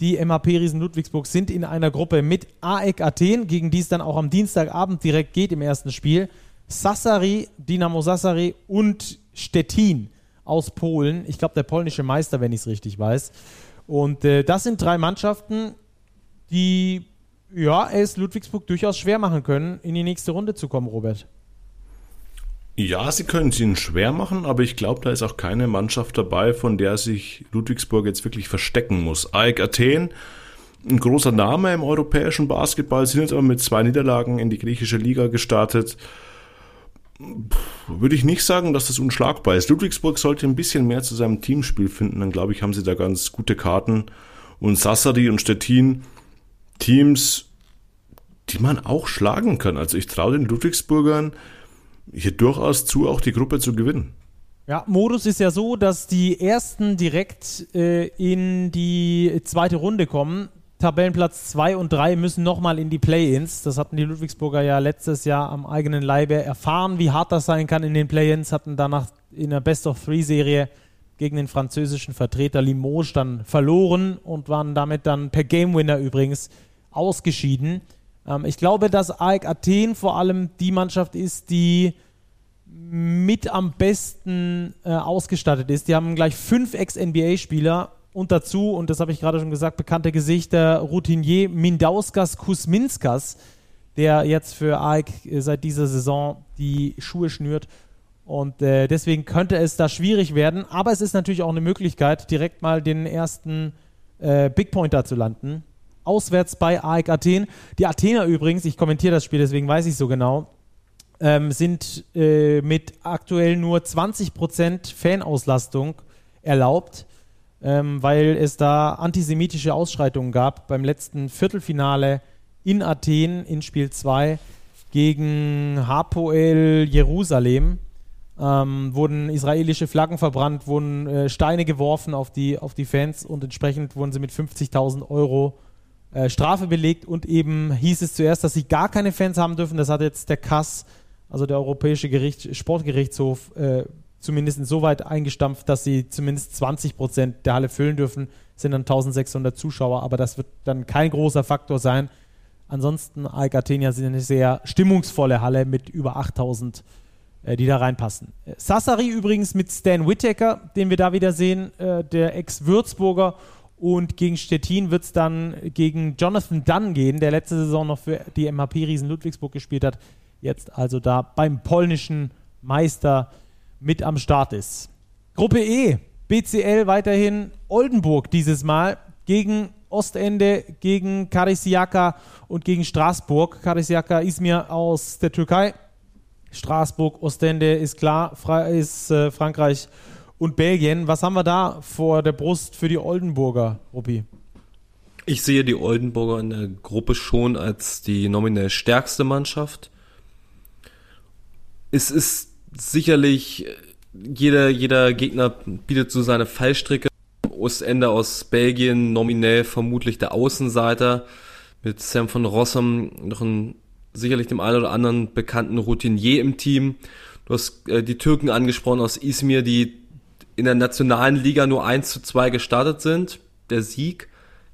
Die MAP Riesen Ludwigsburg sind in einer Gruppe mit AEK Athen, gegen die es dann auch am Dienstagabend direkt geht im ersten Spiel. Sassari, Dynamo Sassari und Stettin aus Polen. Ich glaube, der polnische Meister, wenn ich es richtig weiß. Und äh, das sind drei Mannschaften, die ja, es Ludwigsburg durchaus schwer machen können, in die nächste Runde zu kommen, Robert. Ja, sie können es ihnen schwer machen, aber ich glaube, da ist auch keine Mannschaft dabei, von der sich Ludwigsburg jetzt wirklich verstecken muss. AEK Athen, ein großer Name im europäischen Basketball, sind jetzt aber mit zwei Niederlagen in die griechische Liga gestartet. Würde ich nicht sagen, dass das unschlagbar ist. Ludwigsburg sollte ein bisschen mehr zu seinem Teamspiel finden, dann glaube ich, haben sie da ganz gute Karten. Und Sassari und Stettin, Teams, die man auch schlagen kann. Also ich traue den Ludwigsburgern, hier durchaus zu, auch die Gruppe zu gewinnen. Ja, Modus ist ja so, dass die ersten direkt äh, in die zweite Runde kommen. Tabellenplatz 2 und 3 müssen nochmal in die Play-Ins. Das hatten die Ludwigsburger ja letztes Jahr am eigenen Leibe erfahren, wie hart das sein kann in den Play-Ins. Hatten danach in der Best-of-Three-Serie gegen den französischen Vertreter Limoges dann verloren und waren damit dann per Game-Winner übrigens ausgeschieden. Ähm, ich glaube, dass AEK Athen vor allem die Mannschaft ist, die mit am besten äh, ausgestattet ist. Die haben gleich fünf Ex-NBA-Spieler und dazu, und das habe ich gerade schon gesagt, bekannte Gesichter, Routinier Mindauskas Kusminskas, der jetzt für AEK seit dieser Saison die Schuhe schnürt. Und äh, deswegen könnte es da schwierig werden. Aber es ist natürlich auch eine Möglichkeit, direkt mal den ersten äh, Big Pointer zu landen auswärts bei AEK Athen. Die Athener übrigens, ich kommentiere das Spiel, deswegen weiß ich so genau, ähm, sind äh, mit aktuell nur 20% Fanauslastung erlaubt, ähm, weil es da antisemitische Ausschreitungen gab beim letzten Viertelfinale in Athen in Spiel 2 gegen Hapoel Jerusalem. ähm, wurden israelische Flaggen verbrannt, wurden äh, Steine geworfen auf die, auf die Fans und entsprechend wurden sie mit 50.000 Euro äh, Strafe belegt und eben hieß es zuerst, dass sie gar keine Fans haben dürfen. Das hat jetzt der Kass, also der Europäische Gericht, Sportgerichtshof, äh, zumindest insoweit eingestampft, dass sie zumindest 20 Prozent der Halle füllen dürfen. Das sind dann 1600 Zuschauer, aber das wird dann kein großer Faktor sein. Ansonsten AEK Athenia sind eine sehr stimmungsvolle Halle mit über 8000 äh, die da reinpassen. Sassari übrigens mit Stan Whittaker, den wir da wieder sehen, äh, der Ex-Würzburger. Und gegen Stettin wird es dann gegen Jonathan Dunn gehen, der letzte Saison noch für die MHP-Riesen Ludwigsburg gespielt hat. Jetzt also da beim polnischen Meister mit am Start ist. Gruppe E, BCL weiterhin Oldenburg dieses Mal gegen Ostende, gegen Karisiaka und gegen Straßburg. Karisiaka ist mir aus der Türkei Straßburg, Ostende ist klar, ist äh, Frankreich und Belgien. Was haben wir da vor der Brust für die Oldenburger, Ruppi? Ich sehe die Oldenburger in der Gruppe schon als die nominell stärkste Mannschaft. Es ist sicherlich, jeder, jeder Gegner bietet so seine Fallstricke. Ostende aus Belgien nominell vermutlich der Außenseiter mit Sam von Rossum, noch ein sicherlich dem einen oder anderen bekannten Routinier im Team. Du hast äh, die Türken angesprochen aus Izmir, die in der nationalen Liga nur 1 zu 2 gestartet sind. Der Sieg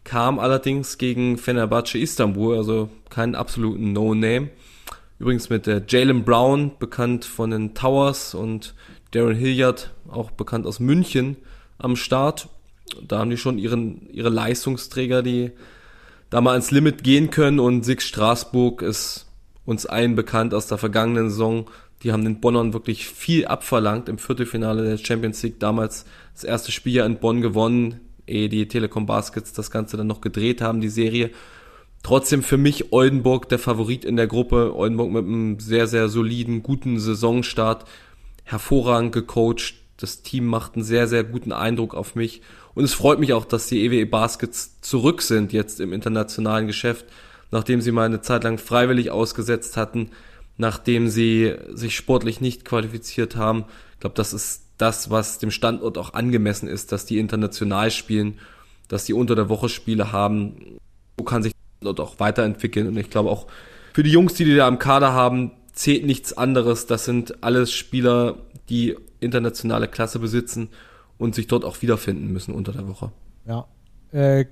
kam allerdings gegen Fenerbahce Istanbul, also keinen absoluten No-Name. Übrigens mit äh, Jalen Brown, bekannt von den Towers und Darren Hilliard, auch bekannt aus München, am Start. Da haben die schon ihren, ihre Leistungsträger, die da mal ins Limit gehen können und Six Straßburg ist uns allen bekannt aus der vergangenen Saison. Die haben den Bonnern wirklich viel abverlangt im Viertelfinale der Champions League. Damals das erste Spiel ja in Bonn gewonnen, ehe die Telekom Baskets das Ganze dann noch gedreht haben, die Serie. Trotzdem für mich Oldenburg der Favorit in der Gruppe. Oldenburg mit einem sehr, sehr soliden, guten Saisonstart. Hervorragend gecoacht. Das Team macht einen sehr, sehr guten Eindruck auf mich. Und es freut mich auch, dass die EWE Baskets zurück sind jetzt im internationalen Geschäft nachdem sie mal eine Zeit lang freiwillig ausgesetzt hatten, nachdem sie sich sportlich nicht qualifiziert haben. Ich glaube, das ist das, was dem Standort auch angemessen ist, dass die international spielen, dass die unter der Woche Spiele haben. So kann sich dort auch weiterentwickeln. Und ich glaube auch für die Jungs, die die da im Kader haben, zählt nichts anderes. Das sind alles Spieler, die internationale Klasse besitzen und sich dort auch wiederfinden müssen unter der Woche. Ja. Äh,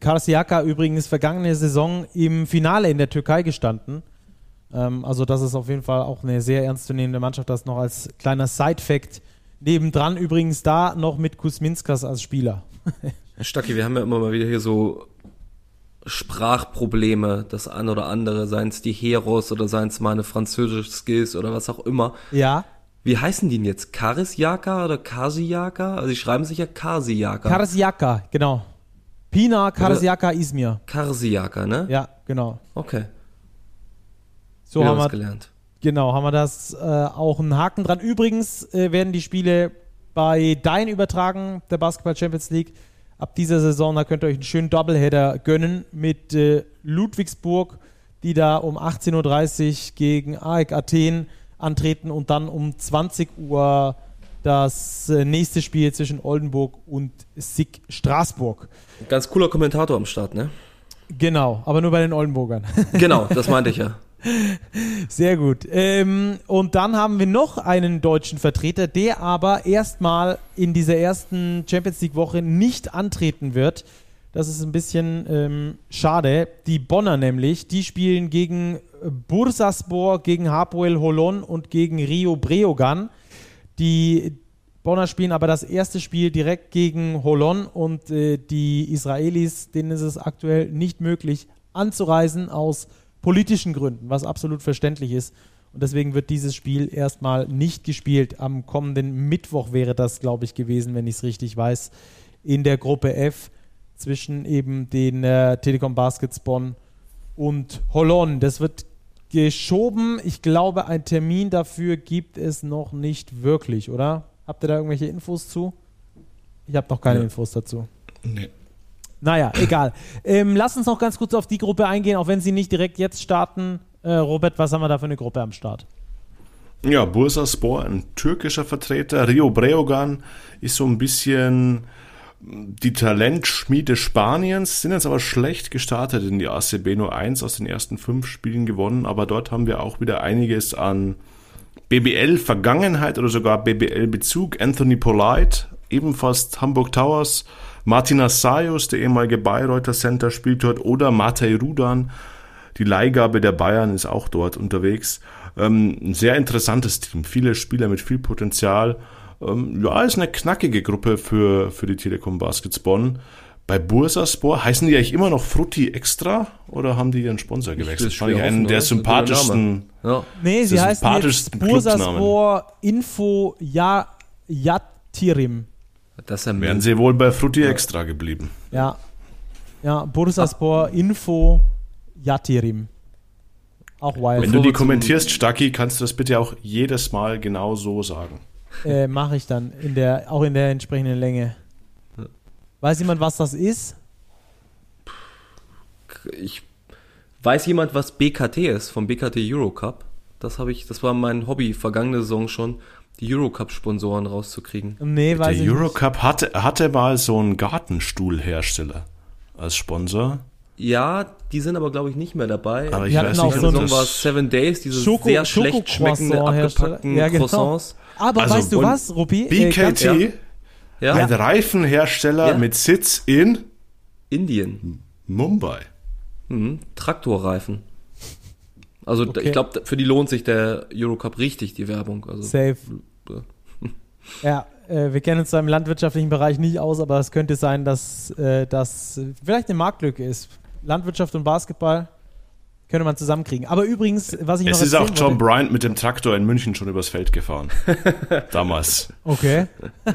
Karsiaka übrigens vergangene Saison im Finale in der Türkei gestanden. Ähm, also das ist auf jeden Fall auch eine sehr ernstzunehmende Mannschaft. Das noch als kleiner Side-Fact. Nebendran übrigens da noch mit Kusminskas als Spieler. Herr Stacki, wir haben ja immer mal wieder hier so Sprachprobleme, das ein oder andere, seien es die Heros oder seien es meine französische Skills oder was auch immer. Ja. Wie heißen die denn jetzt? Karisjaka oder Kasijaka? Also die schreiben sich ja Kasijaka. Karsiaka, genau. Pina Karsiaka Izmir. Karsiaka, ne? Ja, genau. Okay. So Wieder haben wir gelernt. Genau, haben wir das äh, auch einen Haken dran. Übrigens äh, werden die Spiele bei Dein übertragen, der Basketball Champions League. Ab dieser Saison, da könnt ihr euch einen schönen Doubleheader gönnen mit äh, Ludwigsburg, die da um 18.30 Uhr gegen AEK Athen antreten und dann um 20 Uhr das äh, nächste Spiel zwischen Oldenburg und SIG Straßburg. Ganz cooler Kommentator am Start, ne? Genau, aber nur bei den Oldenburgern. Genau, das meinte ich ja. Sehr gut. Ähm, und dann haben wir noch einen deutschen Vertreter, der aber erstmal in dieser ersten Champions League-Woche nicht antreten wird. Das ist ein bisschen ähm, schade. Die Bonner nämlich, die spielen gegen Bursaspor, gegen Hapoel Holon und gegen Rio Breogan. Die Bonner spielen aber das erste Spiel direkt gegen Holon und äh, die Israelis, denen ist es aktuell nicht möglich anzureisen aus politischen Gründen, was absolut verständlich ist. Und deswegen wird dieses Spiel erstmal nicht gespielt. Am kommenden Mittwoch wäre das, glaube ich, gewesen, wenn ich es richtig weiß, in der Gruppe F zwischen eben den äh, Telekom Baskets Bonn und Holon. Das wird geschoben. Ich glaube, ein Termin dafür gibt es noch nicht wirklich, oder? Habt ihr da irgendwelche Infos zu? Ich habe noch keine ja. Infos dazu. Nee. Naja, egal. Ähm, lass uns noch ganz kurz auf die Gruppe eingehen, auch wenn sie nicht direkt jetzt starten. Äh, Robert, was haben wir da für eine Gruppe am Start? Ja, Bursaspor, ein türkischer Vertreter. Rio Breogan ist so ein bisschen die Talentschmiede Spaniens, sind jetzt aber schlecht gestartet in die ACB, nur eins aus den ersten fünf Spielen gewonnen, aber dort haben wir auch wieder einiges an BBL-Vergangenheit oder sogar BBL-Bezug. Anthony Polite, ebenfalls Hamburg Towers, Martin Assayos, der ehemalige Bayreuther Center, spielt dort, oder Matej Rudan, die Leihgabe der Bayern ist auch dort unterwegs. Ähm, ein sehr interessantes Team, viele Spieler mit viel Potenzial. Ähm, ja, ist eine knackige Gruppe für, für die Telekom Baskets Bonn. Bei Bursaspor heißen die eigentlich immer noch Frutti Extra oder haben die ihren Sponsor gewechselt? Ich Fand ich einen der sympathischsten. Ja. Nee, sie heißen jetzt. Bursaspor Info ja, Yatirim. Das ist ja Wären sie wohl bei Frutti Extra geblieben. Ja. Ja, Bursaspor Info Yatirim. Auch wild. Wenn du die kommentierst, Stacki, kannst du das bitte auch jedes Mal genau so sagen. Äh, Mache ich dann in der, auch in der entsprechenden Länge. Weiß jemand, was das ist? ich weiß jemand, was BKT ist vom BKT Eurocup. Das habe ich, das war mein Hobby vergangene Saison schon, die Eurocup-Sponsoren rauszukriegen. Nee, weiß Der ich Eurocup hatte, hatte mal so einen Gartenstuhlhersteller als Sponsor. Ja, die sind aber glaube ich nicht mehr dabei. Aber ich Die hatten weiß auch nicht, so Saison war das... Seven Days, diese Schoko- sehr schlecht schmeckende, abgepackten Ja, genau. Croissants. nicht. Aber Also, weißt du was? Äh, ganz- BKT, Ja, ein Reifenhersteller Ja. mit Sitz in Indien. Mumbai. Mhm. Traktorreifen. Also Okay. ich glaube, für die lohnt sich der Eurocup richtig, die Werbung. Also, Safe. Ja, äh, wir kennen uns da im landwirtschaftlichen Bereich nicht aus, aber es könnte sein, dass äh, das vielleicht eine Marktlücke ist. Landwirtschaft und Basketball könnte man zusammenkriegen. Aber übrigens, was ich Es noch ist auch John wollte- Bryant mit dem Traktor in München schon übers Feld gefahren. Damals. Okay.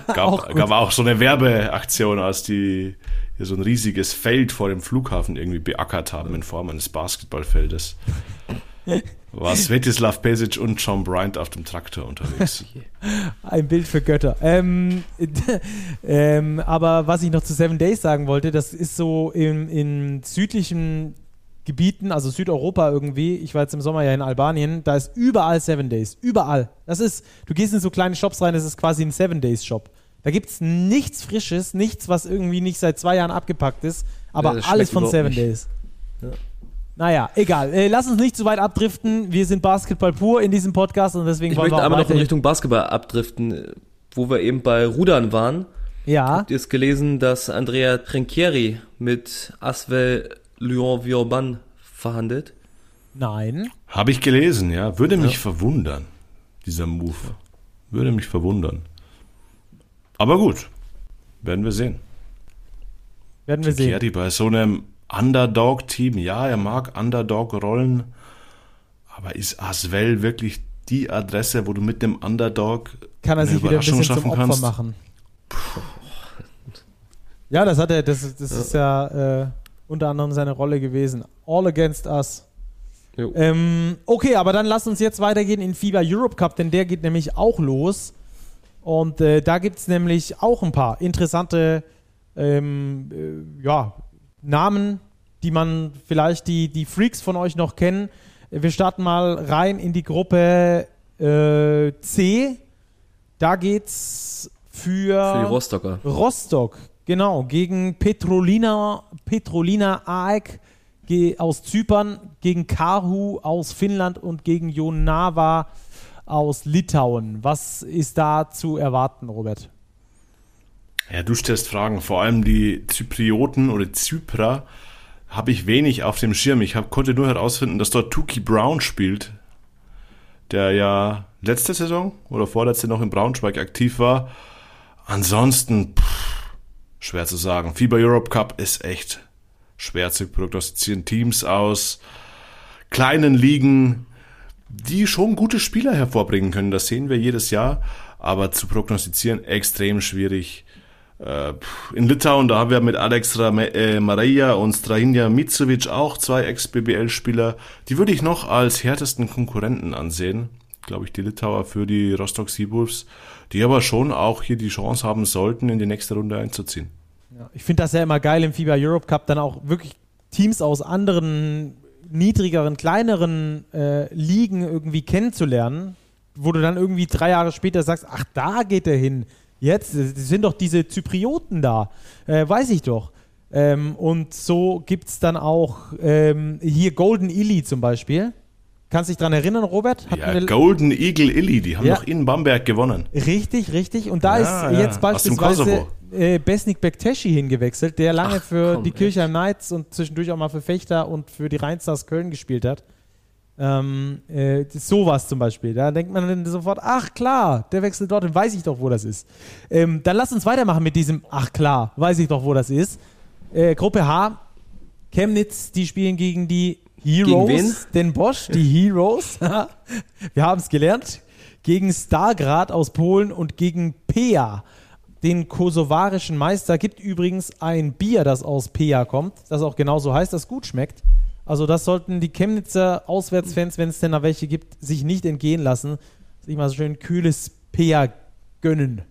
Auch Gab, gut. gab auch so eine Werbeaktion, als die hier so ein riesiges Feld vor dem Flughafen irgendwie beackert haben in Form eines Basketballfeldes. War Svetislav Pesic und John Bryant auf dem Traktor unterwegs. Ein Bild für Götter. Ähm, ähm, aber was ich noch zu Seven Days sagen wollte, das ist so in, in südlichen Gebieten, also Südeuropa irgendwie. Ich war jetzt im Sommer ja in Albanien, da ist überall Seven Days. Überall. Das ist, du gehst in so kleine Shops rein, das ist quasi ein Seven Days Shop. Da gibt es nichts Frisches, nichts, was irgendwie nicht seit zwei Jahren abgepackt ist, aber Ja, alles von Seven nicht. Days. Naja, egal. Äh, lass uns nicht zu weit abdriften. Wir sind Basketball pur in diesem Podcast und deswegen ich wollen möchte wir auch einmal noch in Richtung Basketball abdriften, wo wir eben bei Rudern waren. Ja. Habt ihr es gelesen, dass Andrea Trinchieri mit Asvel Lyon-Vioban verhandelt? Nein. Habe ich gelesen, ja. Würde mich verwundern, dieser Move. Würde mich verwundern. Aber gut, werden wir sehen. Werden wir sehen. Kerry bei so einem Underdog-Team, ja, er mag Underdog-Rollen, aber ist Aswell wirklich die Adresse, wo du mit dem Underdog Kann er eine sich wieder ein bisschen zum schaffen Opfer kannst? machen. Ja, das hat er, das, das ist ja äh, unter anderem seine Rolle gewesen. All against us. Jo. Ähm, okay, aber dann lass uns jetzt weitergehen in FIBA Europe Cup, denn der geht nämlich auch los. Und äh, da gibt es nämlich auch ein paar interessante ähm, äh, ja, Namen, die man vielleicht die, die Freaks von euch noch kennen. Wir starten mal rein in die Gruppe äh, C. Da geht's für, Für die Rostocker. Rostock, genau, gegen Petrolina, Petrolina AEK aus Zypern, gegen Karhu aus Finnland und gegen Jonava aus Litauen. Was ist da zu erwarten, Robert? Ja, du stellst Fragen. Vor allem die Zyprioten oder Zyprer habe ich wenig auf dem Schirm. Ich hab, konnte nur herausfinden, dass dort Tuki Brown spielt, der ja letzte Saison oder vorletzte noch in Braunschweig aktiv war. Ansonsten pff, schwer zu sagen. FIBA Europe Cup ist echt schwer zu prognostizieren. Teams aus kleinen Ligen, die schon gute Spieler hervorbringen können. Das sehen wir jedes Jahr. Aber zu prognostizieren extrem schwierig. Äh, In Litauen, da haben wir mit Alex äh, Mareja und Strahinja Micovic auch zwei Ex-BBL-Spieler. Die würde ich noch als härtesten Konkurrenten ansehen. Glaube ich, die Litauer für die Rostock Seawolves, die aber schon auch hier die Chance haben sollten, in die nächste Runde einzuziehen. Ja, ich finde das ja immer geil im FIBA Europe Cup, dann auch wirklich Teams aus anderen niedrigeren, kleineren äh, Ligen irgendwie kennenzulernen. wo du dann irgendwie drei Jahre später sagst, ach, da geht er hin. Jetzt, das sind doch diese Zyprioten da. Äh, weiß ich doch. Ähm, und so gibt es dann auch ähm, hier Golden Illy zum Beispiel. Kannst du dich daran erinnern, Robert? Hatten ja, Golden Eagle Illy, die haben ja. doch in Bamberg gewonnen. Richtig, richtig. Und da ja, ist jetzt beispielsweise äh, Besnik Bekteshi hingewechselt, der lange Ach, für komm, die Kirchheim Knights und zwischendurch auch mal für Fechter und für die Rheinstars Köln gespielt hat. Ähm, äh, sowas zum Beispiel. Da denkt man dann sofort, ach klar, der wechselt dort, dann weiß ich doch, wo das ist. Ähm, dann lass uns weitermachen mit diesem, ach klar, weiß ich doch, wo das ist. Äh, Gruppe H, Chemnitz, die spielen gegen die Heroes, gegen den Bosch, die Heroes. Wir haben es gelernt. Gegen Stargrad aus Polen und gegen Pea, den kosovarischen Meister. Gibt übrigens ein Bier, das aus Pea kommt, das auch genauso heißt, das gut schmeckt. Also das sollten die Chemnitzer Auswärtsfans, wenn es denn da welche gibt, sich nicht entgehen lassen. Sich mal so schön kühles Pea gönnen.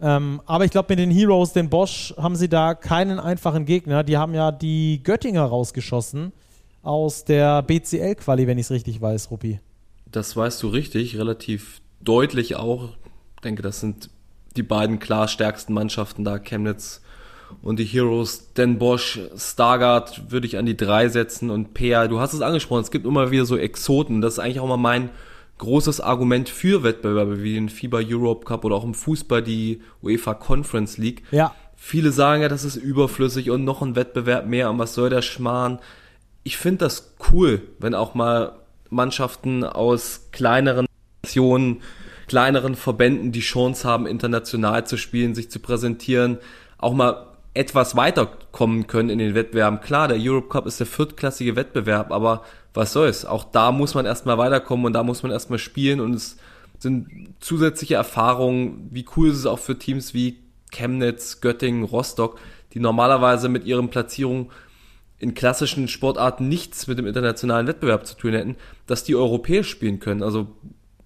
Ähm, aber ich glaube, mit den Heroes, den Bosch, haben sie da keinen einfachen Gegner. Die haben ja die Göttinger rausgeschossen aus der BCL-Quali, wenn ich es richtig weiß, Ruppi. Das weißt du richtig, relativ deutlich auch. Ich denke, das sind die beiden klar stärksten Mannschaften da, Chemnitz und die Heroes, Den Bosch, Stargard würde ich an die drei setzen und Peer, du hast es angesprochen, es gibt immer wieder so Exoten. Das ist eigentlich auch mal mein großes Argument für Wettbewerbe wie den FIBA Europe Cup oder auch im Fußball die UEFA Conference League. Ja. Viele sagen ja, das ist überflüssig und noch ein Wettbewerb mehr und was soll der Schmarrn? Ich finde das cool, wenn auch mal Mannschaften aus kleineren Nationen, kleineren Verbänden die Chance haben, international zu spielen, sich zu präsentieren, auch mal etwas weiterkommen können in den Wettbewerben. Klar, der Europe Cup ist der viertklassige Wettbewerb, aber was soll's? Auch da muss man erstmal weiterkommen und da muss man erstmal spielen und es sind zusätzliche Erfahrungen. Wie cool ist es auch für Teams wie Chemnitz, Göttingen, Rostock, die normalerweise mit ihren Platzierungen in klassischen Sportarten nichts mit dem internationalen Wettbewerb zu tun hätten, dass die europäisch spielen können. Also,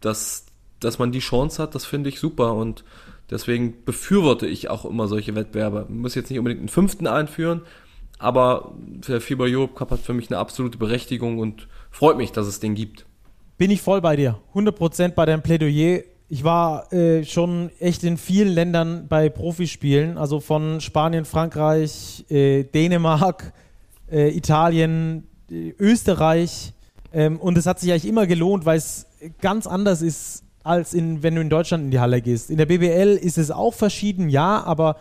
dass, dass man die Chance hat, das finde ich super und Deswegen befürworte ich auch immer solche Wettbewerbe. Man muss jetzt nicht unbedingt einen fünften einführen, aber der FIBA Europe Cup hat für mich eine absolute Berechtigung und freut mich, dass es den gibt. Bin ich voll bei dir. 100% bei deinem Plädoyer. Ich war äh, schon echt in vielen Ländern bei Profispielen, also von Spanien, Frankreich, äh, Dänemark, äh, Italien, äh, Österreich. Ähm, und es hat sich eigentlich immer gelohnt, weil es ganz anders ist als in, wenn du in Deutschland in die Halle gehst. In der BBL ist es auch verschieden, ja, aber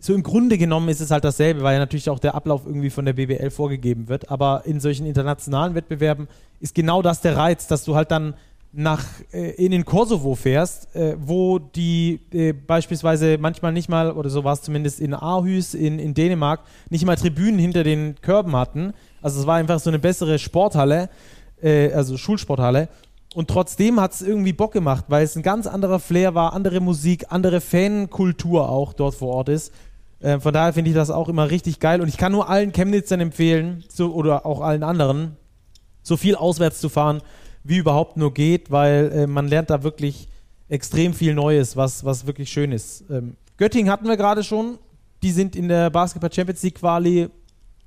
so im Grunde genommen ist es halt dasselbe, weil ja natürlich auch der Ablauf irgendwie von der BBL vorgegeben wird. Aber in solchen internationalen Wettbewerben ist genau das der Reiz, dass du halt dann nach äh, in den Kosovo fährst, äh, wo die äh, beispielsweise manchmal nicht mal, oder so war es zumindest in Aarhus in, in Dänemark, nicht mal Tribünen hinter den Körben hatten. Also es war einfach so eine bessere Sporthalle, äh, also Schulsporthalle. Und trotzdem hat es irgendwie Bock gemacht, weil es ein ganz anderer Flair war, andere Musik, andere Fankultur auch dort vor Ort ist. Äh, von daher finde ich das auch immer richtig geil. Und ich kann nur allen Chemnitzern empfehlen, so, oder auch allen anderen, so viel auswärts zu fahren, wie überhaupt nur geht, weil äh, man lernt da wirklich extrem viel Neues, was, was wirklich schön ist. Ähm, Göttingen hatten wir gerade schon. Die sind in der Basketball Champions League Quali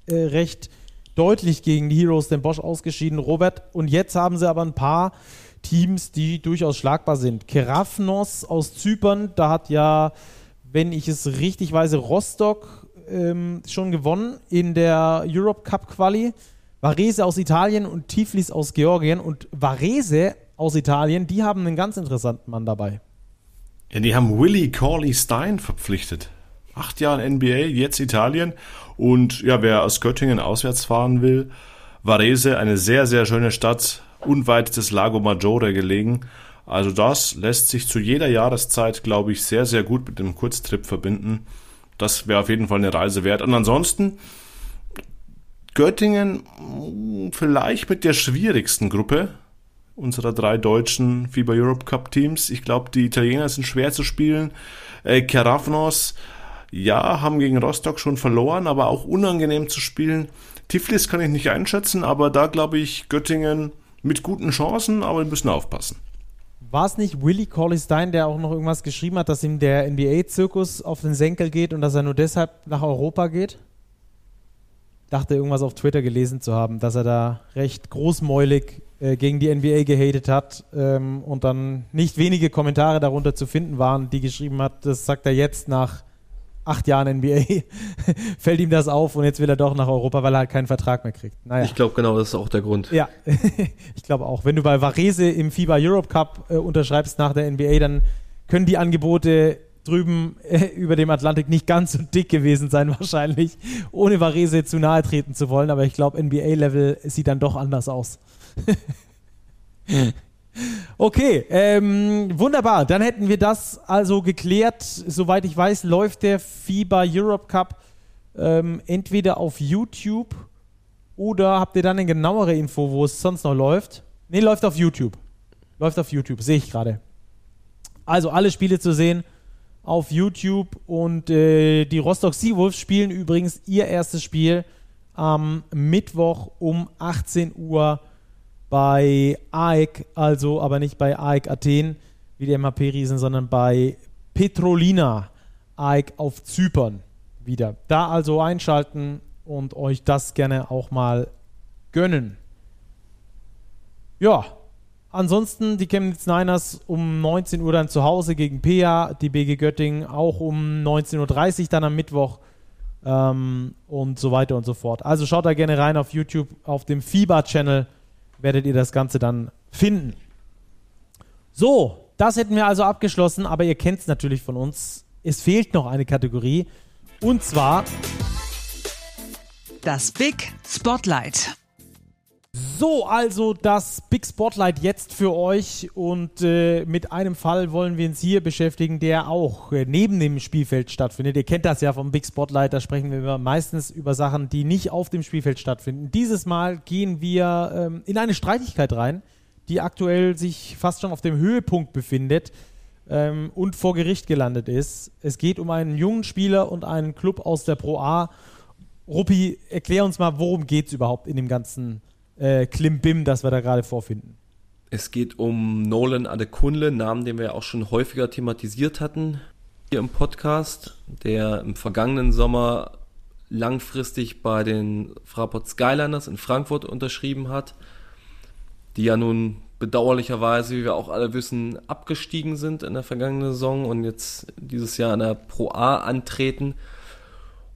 äh, recht deutlich gegen die Heroes den Bosch ausgeschieden, Robert. Und jetzt haben sie aber ein paar Teams, die durchaus schlagbar sind. Kerafnos aus Zypern, da hat ja, wenn ich es richtig weiß, Rostock ähm, schon gewonnen in der Europe Cup Quali. Varese aus Italien und Tiflis aus Georgien. Und Varese aus Italien, die haben einen ganz interessanten Mann dabei. Ja, die haben Willie Corley Stein verpflichtet. Acht Jahre NBA, jetzt Italien. Und ja, wer aus Göttingen auswärts fahren will, Varese, eine sehr, sehr schöne Stadt, unweit des Lago Maggiore gelegen. Also das lässt sich zu jeder Jahreszeit, glaube ich, sehr, sehr gut mit dem Kurztrip verbinden. Das wäre auf jeden Fall eine Reise wert. Und ansonsten Göttingen vielleicht mit der schwierigsten Gruppe unserer drei deutschen FIBA Europe Cup Teams. Ich glaube, die Italiener sind schwer zu spielen. Äh, Carafnos ja, haben gegen Rostock schon verloren, aber auch unangenehm zu spielen. Tiflis kann ich nicht einschätzen, aber da glaube ich Göttingen mit guten Chancen, aber wir müssen aufpassen. War es nicht Willie Corley Stein, der auch noch irgendwas geschrieben hat, dass ihm der NBA-Zirkus auf den Senkel geht und dass er nur deshalb nach Europa geht? Dachte irgendwas auf Twitter gelesen zu haben, dass er da recht großmäulig äh, gegen die NBA gehatet hat ähm, und dann nicht wenige Kommentare darunter zu finden waren, die geschrieben hat, das sagt er jetzt nach acht Jahren NBA, fällt ihm das auf und jetzt will er doch nach Europa, weil er halt keinen Vertrag mehr kriegt. Naja. Ich glaube genau, das ist auch der Grund. Ja, ich glaube auch. Wenn du bei Varese im FIBA Europe Cup äh, unterschreibst nach der NBA, dann können die Angebote drüben äh, über dem Atlantik nicht ganz so dick gewesen sein, wahrscheinlich, ohne Varese zu nahe treten zu wollen. Aber ich glaube, NBA-Level sieht dann doch anders aus. Okay, ähm, wunderbar. Dann hätten wir das also geklärt. Soweit ich weiß, läuft der FIBA Europe Cup ähm, entweder auf YouTube oder habt ihr dann eine genauere Info, wo es sonst noch läuft? Ne, läuft auf YouTube. Läuft auf YouTube, sehe ich gerade. Also alle Spiele zu sehen auf YouTube und äh, die Rostock Seawolves spielen übrigens ihr erstes Spiel am Mittwoch um 18 Uhr bei AEK, also aber nicht bei AEK Athen wie die MHP-Riesen, sondern bei Petrolina AEK auf Zypern wieder. Da also einschalten und euch das gerne auch mal gönnen. Ja, ansonsten die Chemnitz Niners um 19 Uhr dann zu Hause gegen PEA, die BG Göttingen auch um 19.30 Uhr dann am Mittwoch ähm, und so weiter und so fort. Also schaut da gerne rein auf YouTube, auf dem FIBA-Channel werdet ihr das Ganze dann finden. So, das hätten wir also abgeschlossen, aber ihr kennt es natürlich von uns. Es fehlt noch eine Kategorie und zwar das Big Spotlight. So, also das Big Spotlight jetzt für euch und äh, mit einem Fall wollen wir uns hier beschäftigen, der auch äh, neben dem Spielfeld stattfindet. Ihr kennt das ja vom Big Spotlight, da sprechen wir meistens über Sachen, die nicht auf dem Spielfeld stattfinden. Dieses Mal gehen wir ähm, in eine Streitigkeit rein, die aktuell sich fast schon auf dem Höhepunkt befindet ähm, und vor Gericht gelandet ist. Es geht um einen jungen Spieler und einen Club aus der Pro A. Ruppi, erklär uns mal, worum geht es überhaupt in dem ganzen äh, Klimbim, das wir da gerade vorfinden. Es geht um Nolan Adekunle, Namen, den wir ja auch schon häufiger thematisiert hatten hier im Podcast, der im vergangenen Sommer langfristig bei den Fraport Skyliners in Frankfurt unterschrieben hat, die ja nun bedauerlicherweise, wie wir auch alle wissen, abgestiegen sind in der vergangenen Saison und jetzt dieses Jahr in der Pro A antreten.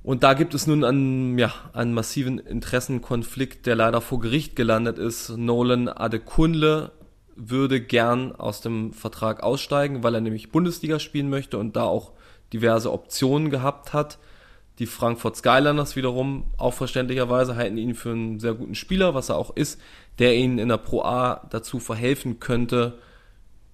Und da gibt es nun einen, ja, einen massiven Interessenkonflikt, der leider vor Gericht gelandet ist. Nolan Adekunle würde gern aus dem Vertrag aussteigen, weil er nämlich Bundesliga spielen möchte und da auch diverse Optionen gehabt hat. Die Frankfurt Skyliners wiederum auch verständlicherweise halten ihn für einen sehr guten Spieler, was er auch ist, der ihnen in der Pro A dazu verhelfen könnte,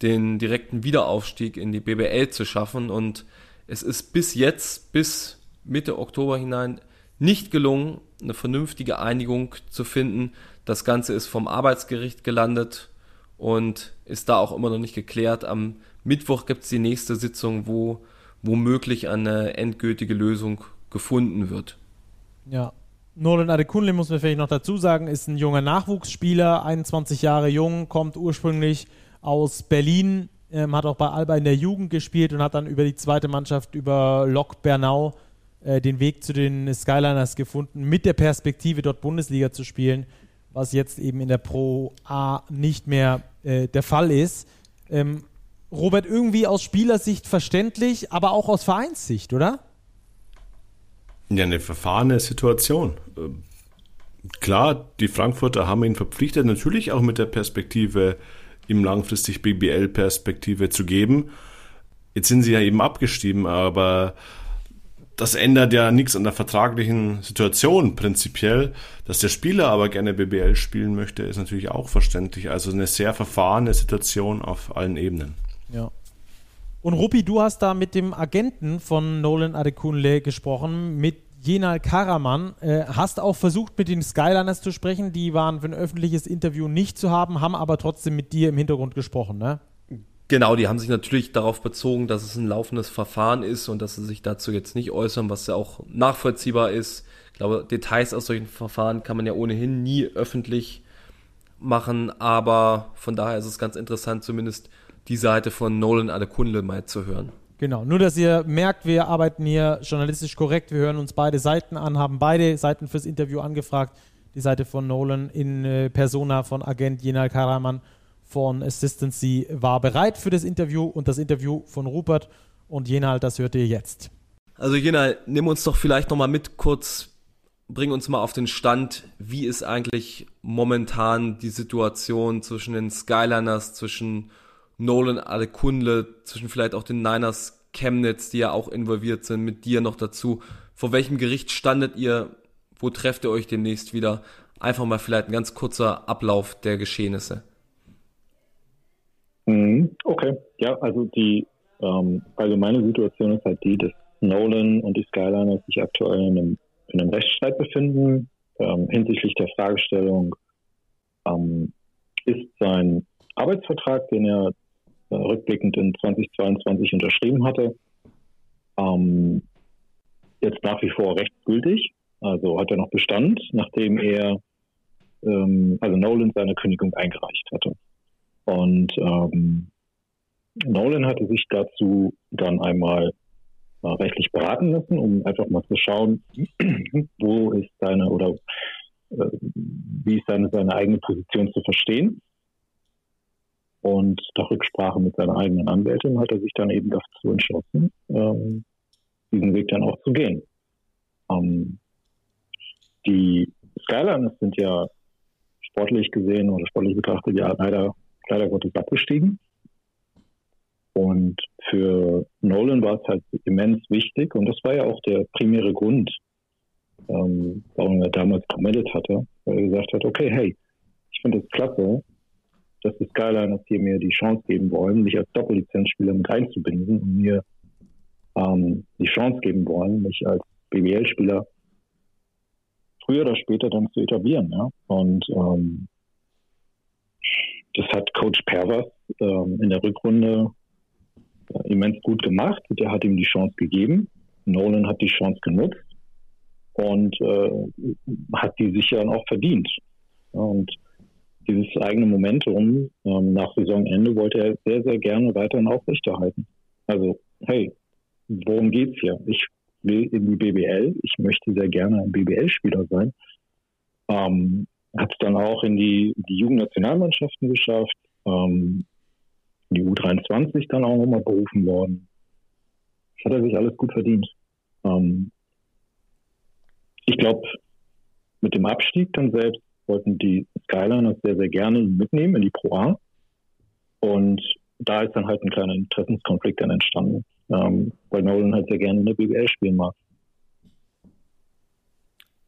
den direkten Wiederaufstieg in die BBL zu schaffen. Und es ist bis jetzt, bis Mitte Oktober hinein nicht gelungen, eine vernünftige Einigung zu finden. Das Ganze ist vom Arbeitsgericht gelandet und ist da auch immer noch nicht geklärt. Am Mittwoch gibt es die nächste Sitzung, wo womöglich eine endgültige Lösung gefunden wird. Ja. Nolan Adekunle muss man vielleicht noch dazu sagen, ist ein junger Nachwuchsspieler, 21 Jahre jung, kommt ursprünglich aus Berlin, ähm, hat auch bei Alba in der Jugend gespielt und hat dann über die zweite Mannschaft, über Lok Bernau, äh, den Weg zu den Skyliners gefunden, mit der Perspektive dort Bundesliga zu spielen, was jetzt eben in der Pro A nicht mehr äh, der Fall ist. Ähm, Robert, irgendwie aus Spielersicht verständlich, aber auch aus Vereinssicht, oder? Ja, eine verfahrene Situation. Ähm, klar, die Frankfurter haben ihn verpflichtet, natürlich auch mit der Perspektive, ihm langfristig BBL-Perspektive zu geben. Jetzt sind sie ja eben abgestiegen, aber das ändert ja nichts an der vertraglichen Situation prinzipiell. Dass der Spieler aber gerne BBL spielen möchte, ist natürlich auch verständlich. Also eine sehr verfahrene Situation auf allen Ebenen. Ja. Und Ruppi, du hast da mit dem Agenten von Nolan Adekunle gesprochen, mit Jenal Karaman. Äh, hast auch versucht, mit den Skyliners zu sprechen. Die waren für ein öffentliches Interview nicht zu haben, haben aber trotzdem mit dir im Hintergrund gesprochen, ne? Genau, die haben sich natürlich darauf bezogen, dass es ein laufendes Verfahren ist und dass sie sich dazu jetzt nicht äußern, was ja auch nachvollziehbar ist. Ich glaube, Details aus solchen Verfahren kann man ja ohnehin nie öffentlich machen, aber von daher ist es ganz interessant, zumindest die Seite von Nolan Adekunle mal zu hören. Genau, nur dass ihr merkt, wir arbeiten hier journalistisch korrekt, wir hören uns beide Seiten an, haben beide Seiten fürs Interview angefragt. die Seite von Nolan in äh, Persona von Agent Jenal Karaman von Assistancy war bereit für das Interview und das Interview von Rupert und Jenal, das hört ihr jetzt. Also Jenal, nimm uns doch vielleicht nochmal mit kurz, bring uns mal auf den Stand, wie ist eigentlich momentan die Situation zwischen den Skyliners, zwischen Nolan Adekunle, zwischen vielleicht auch den Niners Chemnitz, die ja auch involviert sind, mit dir noch dazu. Vor welchem Gericht standet ihr? Wo trefft ihr euch demnächst wieder? Einfach mal vielleicht ein ganz kurzer Ablauf der Geschehnisse. Mhm, okay, ja, also die ähm, allgemeine Situation ist halt die, dass Nolan und die Skyliners sich aktuell in einem, in einem Rechtsstreit befinden ähm, hinsichtlich der Fragestellung, ähm, ist sein Arbeitsvertrag, den er äh, rückblickend in 2022 unterschrieben hatte, ähm, jetzt nach wie vor rechtsgültig. Also hat er noch Bestand, nachdem er, ähm, also Nolan seine Kündigung eingereicht hatte. Und ähm, Nolan hatte sich dazu dann einmal äh, rechtlich beraten lassen, um einfach mal zu schauen, wo ist seine oder äh, wie ist seine, seine eigene Position zu verstehen. Und nach Rücksprache mit seiner eigenen Anwältin hat er sich dann eben dazu entschlossen, ähm, diesen Weg dann auch zu gehen. Ähm, die Skylines sind ja sportlich gesehen oder sportlich betrachtet ja leider, leider Gottes abgestiegen. Und für Nolan war es halt immens wichtig und das war ja auch der primäre Grund, ähm, warum er damals committed hatte, weil er gesagt hat, okay, hey, ich finde es klasse, dass die Skyliners hier mir die Chance geben wollen, mich als Doppellizenzspieler mit einzubinden und mir ähm, die Chance geben wollen, mich als BWL-Spieler früher oder später dann zu etablieren. Ja? Und ähm, das hat Coach Pervers ähm, in der Rückrunde äh, immens gut gemacht. Der hat ihm die Chance gegeben. Nolan hat die Chance genutzt und äh, hat die sicher dann auch verdient. Und dieses eigene Momentum ähm, nach Saisonende wollte er sehr, sehr gerne weiterhin aufrechterhalten. Also, hey, worum geht's hier? Ich will in die BBL, ich möchte sehr gerne ein BBL-Spieler sein. Ähm, hat es dann auch in die, die Jugendnationalmannschaften geschafft, ähm, die U23 dann auch nochmal berufen worden. Das hat er sich alles gut verdient. Ähm, ich glaube, mit dem Abstieg dann selbst wollten die Skyliners sehr, sehr gerne mitnehmen in die Pro A. Und da ist dann halt ein kleiner Interessenskonflikt dann entstanden, ähm, weil Nolan halt sehr gerne in der BBL spielen mag.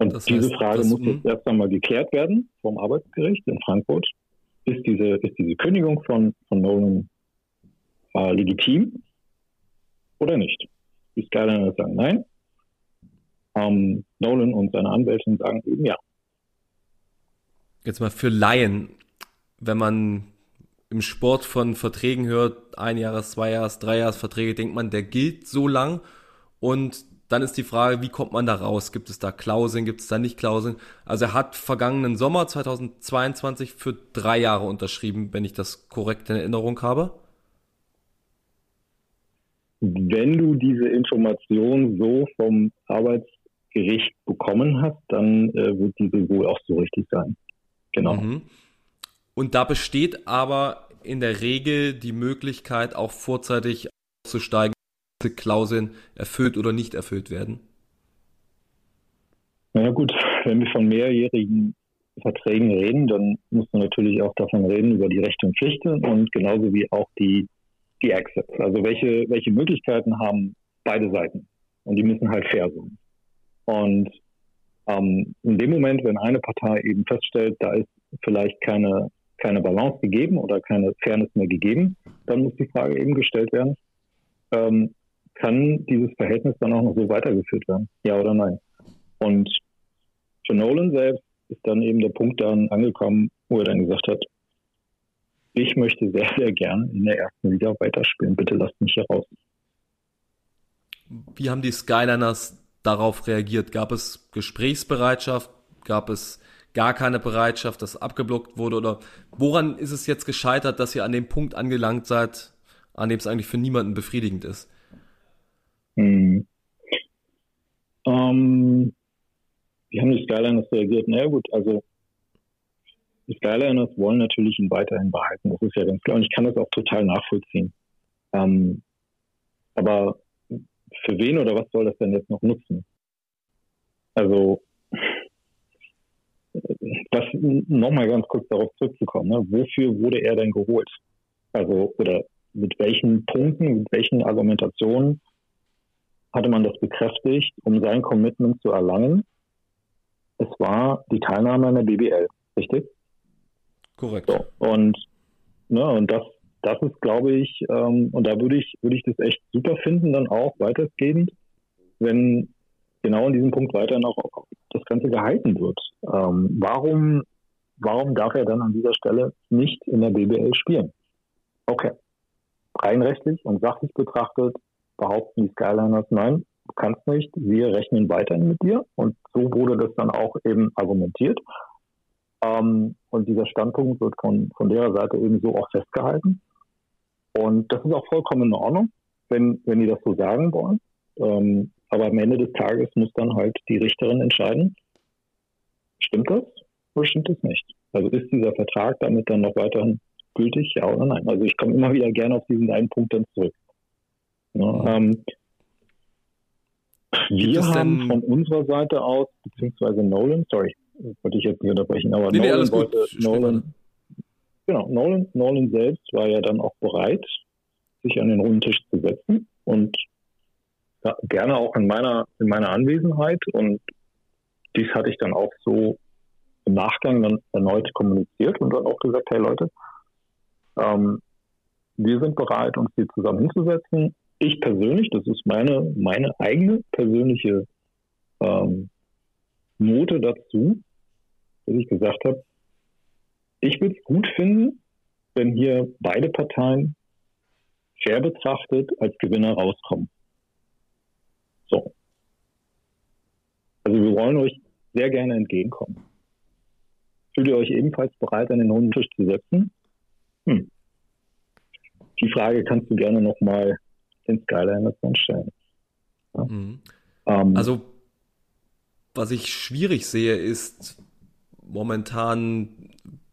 Und das heißt, diese Frage das, muss jetzt erst einmal geklärt werden vom Arbeitsgericht in Frankfurt. Ist diese, ist diese Kündigung von, von Nolan äh, legitim oder nicht? Die Skyliners sagen nein. Ähm, Nolan und seine Anwältin sagen eben ja jetzt mal für Laien, wenn man im Sport von Verträgen hört, ein Jahres, zwei Jahres, drei Jahres Verträge, denkt man, der gilt so lang und dann ist die Frage, wie kommt man da raus? Gibt es da Klauseln, gibt es da nicht Klauseln? Also er hat vergangenen Sommer 2022 für drei Jahre unterschrieben, wenn ich das korrekt in Erinnerung habe. Wenn du diese Information so vom Arbeitsgericht bekommen hast, dann äh, wird diese wohl auch so richtig sein. Genau. Mhm. Und da besteht aber in der Regel die Möglichkeit, auch vorzeitig auszusteigen, Klauseln erfüllt oder nicht erfüllt werden. Na ja, gut, wenn wir von mehrjährigen Verträgen reden, dann muss man natürlich auch davon reden über die Rechte und Pflichten und genauso wie auch die, die Exits. Also welche, welche Möglichkeiten haben beide Seiten? Und die müssen halt fair sein. Und ähm, in dem Moment, wenn eine Partei eben feststellt, da ist vielleicht keine, keine Balance gegeben oder keine Fairness mehr gegeben, dann muss die Frage eben gestellt werden, ähm, kann dieses Verhältnis dann auch noch so weitergeführt werden? Ja oder nein? Und für Nolan selbst ist dann eben der Punkt dann angekommen, wo er dann gesagt hat, ich möchte sehr, sehr gern in der ersten Liga weiterspielen. Bitte lasst mich hier raus. Wie haben die Skyliners darauf reagiert? Gab es Gesprächsbereitschaft? Gab es gar keine Bereitschaft, dass abgeblockt wurde? Oder woran ist es jetzt gescheitert, dass ihr an dem Punkt angelangt seid, an dem es eigentlich für niemanden befriedigend ist? Hm. Ähm, wie haben die Skyliners reagiert? Na naja, gut, also die Skyliners wollen natürlich ihn weiterhin behalten. Das ist ja ganz klar. Und ich kann das auch total nachvollziehen. Ähm, aber für wen oder was soll das denn jetzt noch nutzen? Also, das nochmal ganz kurz darauf zurückzukommen. Ne? Wofür wurde er denn geholt? Also, oder mit welchen Punkten, mit welchen Argumentationen hatte man das bekräftigt, um sein Commitment zu erlangen? Es war die Teilnahme an der BBL, richtig? Korrekt. So, und, ne, und das, das ist, glaube ich, ähm, und da würde ich, würde ich das echt super finden, dann auch weitergehend, wenn genau in diesem Punkt weiter noch das Ganze gehalten wird. Ähm, warum, warum darf er dann an dieser Stelle nicht in der BBL spielen? Okay. Rein rechtlich und sachlich betrachtet behaupten die Skyliners, nein, kannst nicht, wir rechnen weiterhin mit dir. Und so wurde das dann auch eben argumentiert. Ähm, und dieser Standpunkt wird von, von der Seite eben so auch festgehalten. Und das ist auch vollkommen in Ordnung, wenn, wenn die das so sagen wollen. Ähm, aber am Ende des Tages muss dann halt die Richterin entscheiden, stimmt das oder stimmt das nicht? Also ist dieser Vertrag damit dann noch weiterhin gültig, ja oder nein? Also ich komme immer wieder gerne auf diesen einen Punkt dann zurück. Ja, ähm, wir haben von unserer Seite aus, beziehungsweise Nolan, sorry, wollte ich jetzt nicht unterbrechen, aber nee, Nolan nee, wollte, Nolan, genau, Nolan, Nolan selbst war ja dann auch bereit, sich an den runden Tisch zu setzen und ja, gerne auch in meiner, in meiner Anwesenheit und dies hatte ich dann auch so im Nachgang dann erneut kommuniziert und dann auch gesagt, hey Leute, ähm, wir sind bereit, uns hier zusammen hinzusetzen. Ich persönlich, das ist meine, meine eigene persönliche ähm, Note dazu, dass ich gesagt habe, ich würde es gut finden, wenn hier beide Parteien fair betrachtet als Gewinner rauskommen. So. Also wir wollen euch sehr gerne entgegenkommen. Fühlt ihr euch ebenfalls bereit, an den runden Tisch zu setzen? Hm. Die Frage kannst du gerne nochmal den Skyliners dann stellen. Ja. Mhm. Ähm, also was ich schwierig sehe, ist momentan,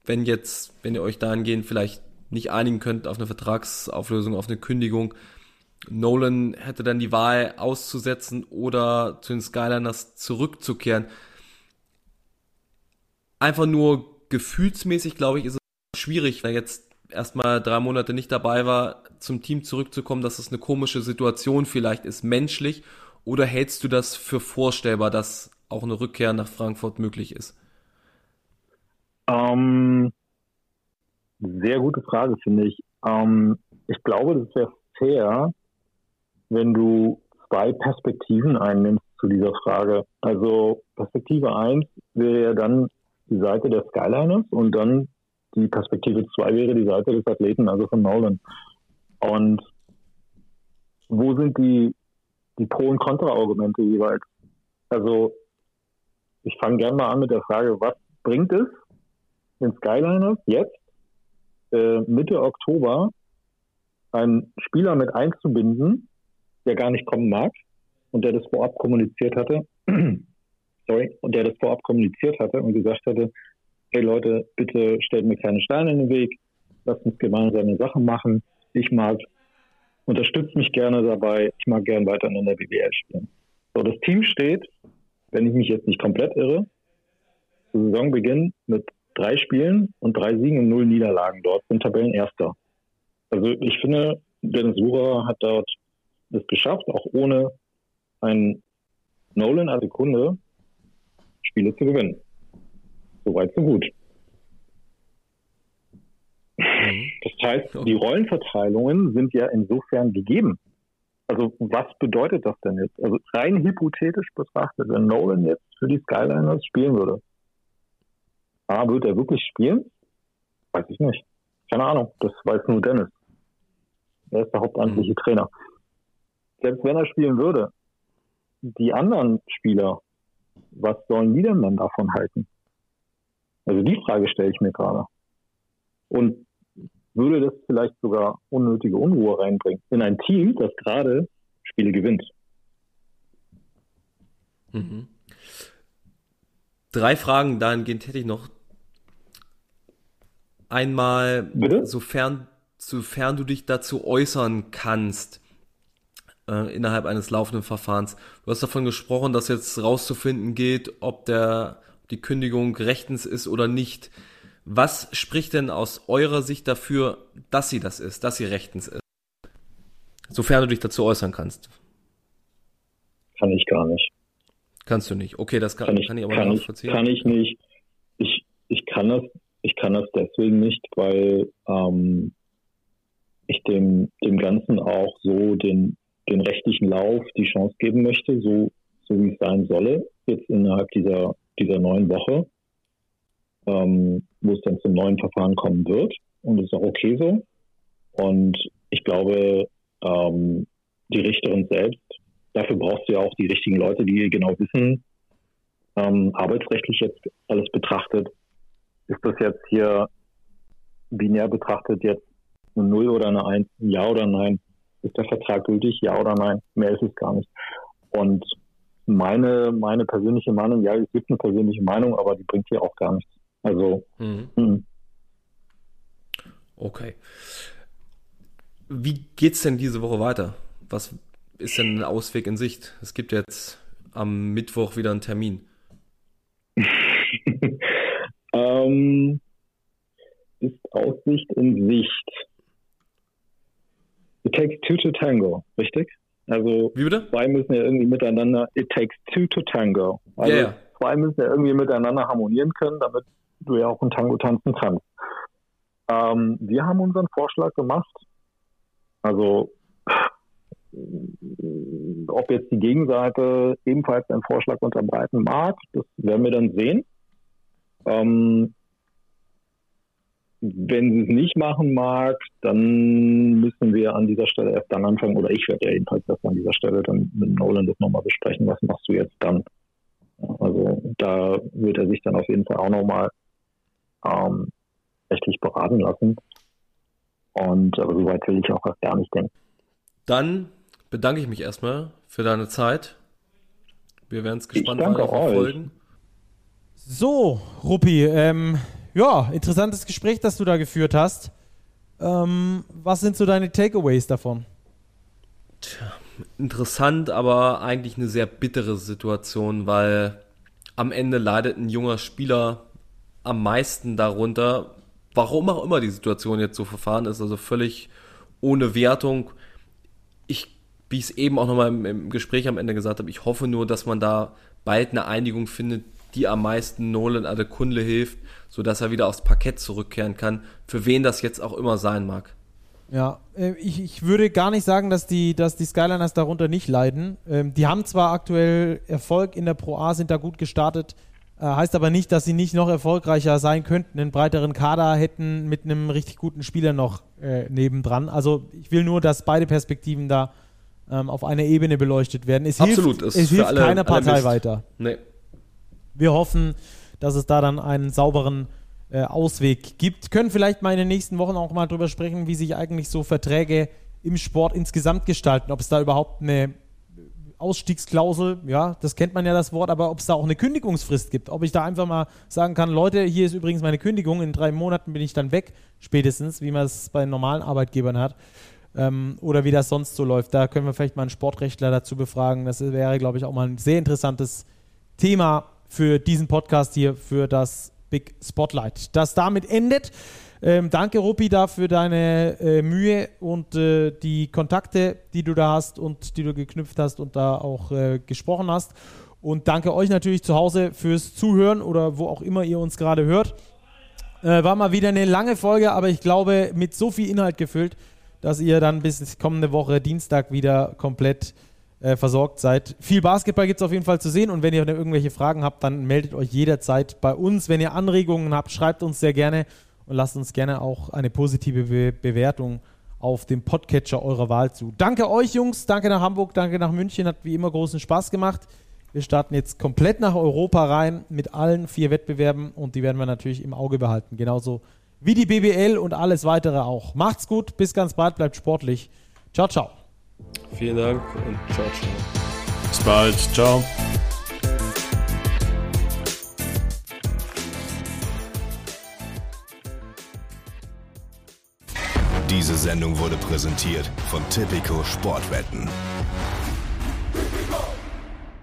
wenn jetzt, wenn ihr euch dahingehend vielleicht nicht einigen könnt auf eine Vertragsauflösung, auf eine Kündigung, Nolan hätte dann die Wahl auszusetzen oder zu den Skyliners zurückzukehren. Einfach nur gefühlsmäßig, glaube ich, ist es schwierig, weil jetzt erstmal drei Monate nicht dabei war, zum Team zurückzukommen, dass es eine komische Situation vielleicht ist, menschlich. Oder hältst du das für vorstellbar, dass auch eine Rückkehr nach Frankfurt möglich ist? Ähm, sehr gute Frage, finde ich. Ähm, ich glaube, das wäre fair, wenn du zwei Perspektiven einnimmst zu dieser Frage. Also Perspektive 1 wäre ja dann die Seite der Skyliners und dann die Perspektive 2 wäre die Seite des Athleten, also von Nolan. Und wo sind die, die Pro- und Kontra-Argumente jeweils? Also ich fange gerne mal an mit der Frage, was bringt es den Skyliners jetzt äh, Mitte Oktober einen Spieler mit einzubinden, der gar nicht kommen mag und der das vorab kommuniziert hatte, sorry, und der das vorab kommuniziert hatte und gesagt hatte, hey Leute, bitte stellt mir keine Steine in den Weg, lasst uns gemeinsame Sachen machen. Ich mag, unterstützt mich gerne dabei, ich mag gern weiter in der BBL spielen. So, das Team steht wenn ich mich jetzt nicht komplett irre, zu Saisonbeginn mit drei Spielen und drei Siegen und null Niederlagen dort sind Tabellenerster. Also ich finde, Dennis Sucher hat dort es geschafft, auch ohne einen Nolan als Sekunde Spiele zu gewinnen. Soweit, so gut. Mhm. Das heißt, die Rollenverteilungen sind ja insofern gegeben. Also was bedeutet das denn jetzt? Also rein hypothetisch betrachtet, wenn Nolan jetzt für die Skyliners spielen würde, A, wird er wirklich spielen? Weiß ich nicht. Keine Ahnung, das weiß nur Dennis. Er ist der hauptamtliche mhm. Trainer. Selbst wenn er spielen würde, die anderen Spieler, was sollen die denn dann davon halten? Also die Frage stelle ich mir gerade. Und würde das vielleicht sogar unnötige Unruhe reinbringen in ein Team, das gerade Spiele gewinnt. Mhm. drei Fragen dahingehend hätte ich noch. Einmal, Bitte? sofern, sofern du dich dazu äußern kannst, äh, innerhalb eines laufenden Verfahrens. Du hast davon gesprochen, dass jetzt rauszufinden geht, ob der, die Kündigung rechtens ist oder nicht. Was spricht denn aus eurer Sicht dafür, dass sie das ist, dass sie rechtens ist? Sofern du dich dazu äußern kannst. Kann ich gar nicht. Kannst du nicht. Okay, das kann, Kann ich, kann ich aber kann ich, nachvollziehen. kann ich nicht. Ich, ich kann das, ich kann das deswegen nicht, weil ähm, ich dem, dem Ganzen auch so den, den rechtlichen Lauf die Chance geben möchte, so, so wie es sein solle, jetzt innerhalb dieser, dieser neuen Woche, ähm, wo es dann zum neuen Verfahren kommen wird. Und das ist auch okay so. Und ich glaube, ähm, die Richterin selbst, dafür brauchst du ja auch die richtigen Leute, die genau wissen, ähm, arbeitsrechtlich jetzt alles betrachtet, ist das jetzt hier binär betrachtet jetzt eine Null oder eine Eins, ein Ja oder Nein? Ist der Vertrag gültig? Ja oder nein? Mehr ist es gar nicht. Und meine, meine persönliche Meinung, ja, es gibt eine persönliche Meinung, aber die bringt hier auch gar nichts. Also, Mhm. hm. Okay. Wie geht's denn diese Woche weiter? Was ist denn ein Ausweg in Sicht? Es gibt jetzt am Mittwoch wieder einen Termin. ähm, ist Aussicht in Sicht. It takes two to tango, richtig? Also Wie bitte? zwei müssen ja irgendwie miteinander, it takes two to tango. Also ja. zwei müssen ja irgendwie miteinander harmonieren können, damit du ja auch ein Tango tanzen kannst. Ähm, wir haben unseren Vorschlag gemacht. Also ob jetzt die Gegenseite ebenfalls einen Vorschlag unterbreiten mag, das werden wir dann sehen. Ähm, wenn sie es nicht machen mag, dann müssen wir an dieser Stelle erst dann anfangen, oder ich werde ja jedenfalls erst an dieser Stelle dann mit Nolan das nochmal besprechen, was machst du jetzt dann? Also da wird er sich dann auf jeden Fall auch nochmal ähm, rechtlich beraten lassen. Und aber so weit will ich auch erst gar nicht denken. Dann bedanke ich mich erstmal für deine Zeit. Wir werden es gespannt weiter verfolgen. So, Ruppi, ähm, ja, interessantes Gespräch, das du da geführt hast. Ähm, was sind so deine Takeaways davon? Interessant, aber eigentlich eine sehr bittere Situation, weil am Ende leidet ein junger Spieler am meisten darunter, warum auch immer die Situation jetzt so verfahren ist, also völlig ohne Wertung. Ich, wie ich es eben auch nochmal im, im Gespräch am Ende gesagt habe, ich hoffe nur, dass man da bald eine Einigung findet, die am meisten Nolan Adekunle hilft, sodass er wieder aufs Parkett zurückkehren kann, für wen das jetzt auch immer sein mag. Ja, äh, ich, ich würde gar nicht sagen, dass die, dass die Skyliners darunter nicht leiden. Ähm, die haben zwar aktuell Erfolg in der Pro A, sind da gut gestartet, äh, heißt aber nicht, dass sie nicht noch erfolgreicher sein könnten, einen breiteren Kader hätten mit einem richtig guten Spieler noch äh, nebendran. Also ich will nur, dass beide Perspektiven da ähm, auf einer Ebene beleuchtet werden. Es Absolut, hilft, es hilft alle- keiner Partei weiter. Nee. Wir hoffen, dass es da dann einen sauberen äh, Ausweg gibt. Können vielleicht mal in den nächsten Wochen auch mal drüber sprechen, wie sich eigentlich so Verträge im Sport insgesamt gestalten. Ob es da überhaupt eine Ausstiegsklausel, ja, das kennt man ja das Wort, aber ob es da auch eine Kündigungsfrist gibt. Ob ich da einfach mal sagen kann, Leute, hier ist übrigens meine Kündigung, in drei Monaten bin ich dann weg, spätestens, wie man es bei normalen Arbeitgebern hat. Ähm, oder wie das sonst so läuft. Da können wir vielleicht mal einen Sportrechtler dazu befragen. Das wäre, glaube ich, auch mal ein sehr interessantes Thema für diesen Podcast hier, für das Big Spotlight. Das damit endet. Ähm, danke, Ruppi, da für deine äh, Mühe und äh, die Kontakte, die du da hast und die du geknüpft hast und da auch äh, gesprochen hast. Und danke euch natürlich zu Hause fürs Zuhören oder wo auch immer ihr uns gerade hört. Äh, war mal wieder eine lange Folge, aber ich glaube, mit so viel Inhalt gefüllt, dass ihr dann bis kommende Woche Dienstag wieder komplett äh, versorgt seid. Viel Basketball gibt es auf jeden Fall zu sehen und wenn ihr irgendwelche Fragen habt, dann meldet euch jederzeit bei uns. Wenn ihr Anregungen habt, schreibt uns sehr gerne und lasst uns gerne auch eine positive Be Bewertung auf dem Podcatcher eurer Wahl zu. Danke euch, Jungs. Danke nach Hamburg. Danke nach München. Hat wie immer großen Spaß gemacht. Wir starten jetzt komplett nach Europa rein mit allen vier Wettbewerben und die werden wir natürlich im Auge behalten. Genauso wie die BBL und alles weitere auch. Macht's gut, bis ganz bald, bleibt sportlich. Ciao, ciao. Vielen Dank und ciao, ciao. Bis bald. Ciao. Diese Sendung wurde präsentiert von Typico Sportwetten.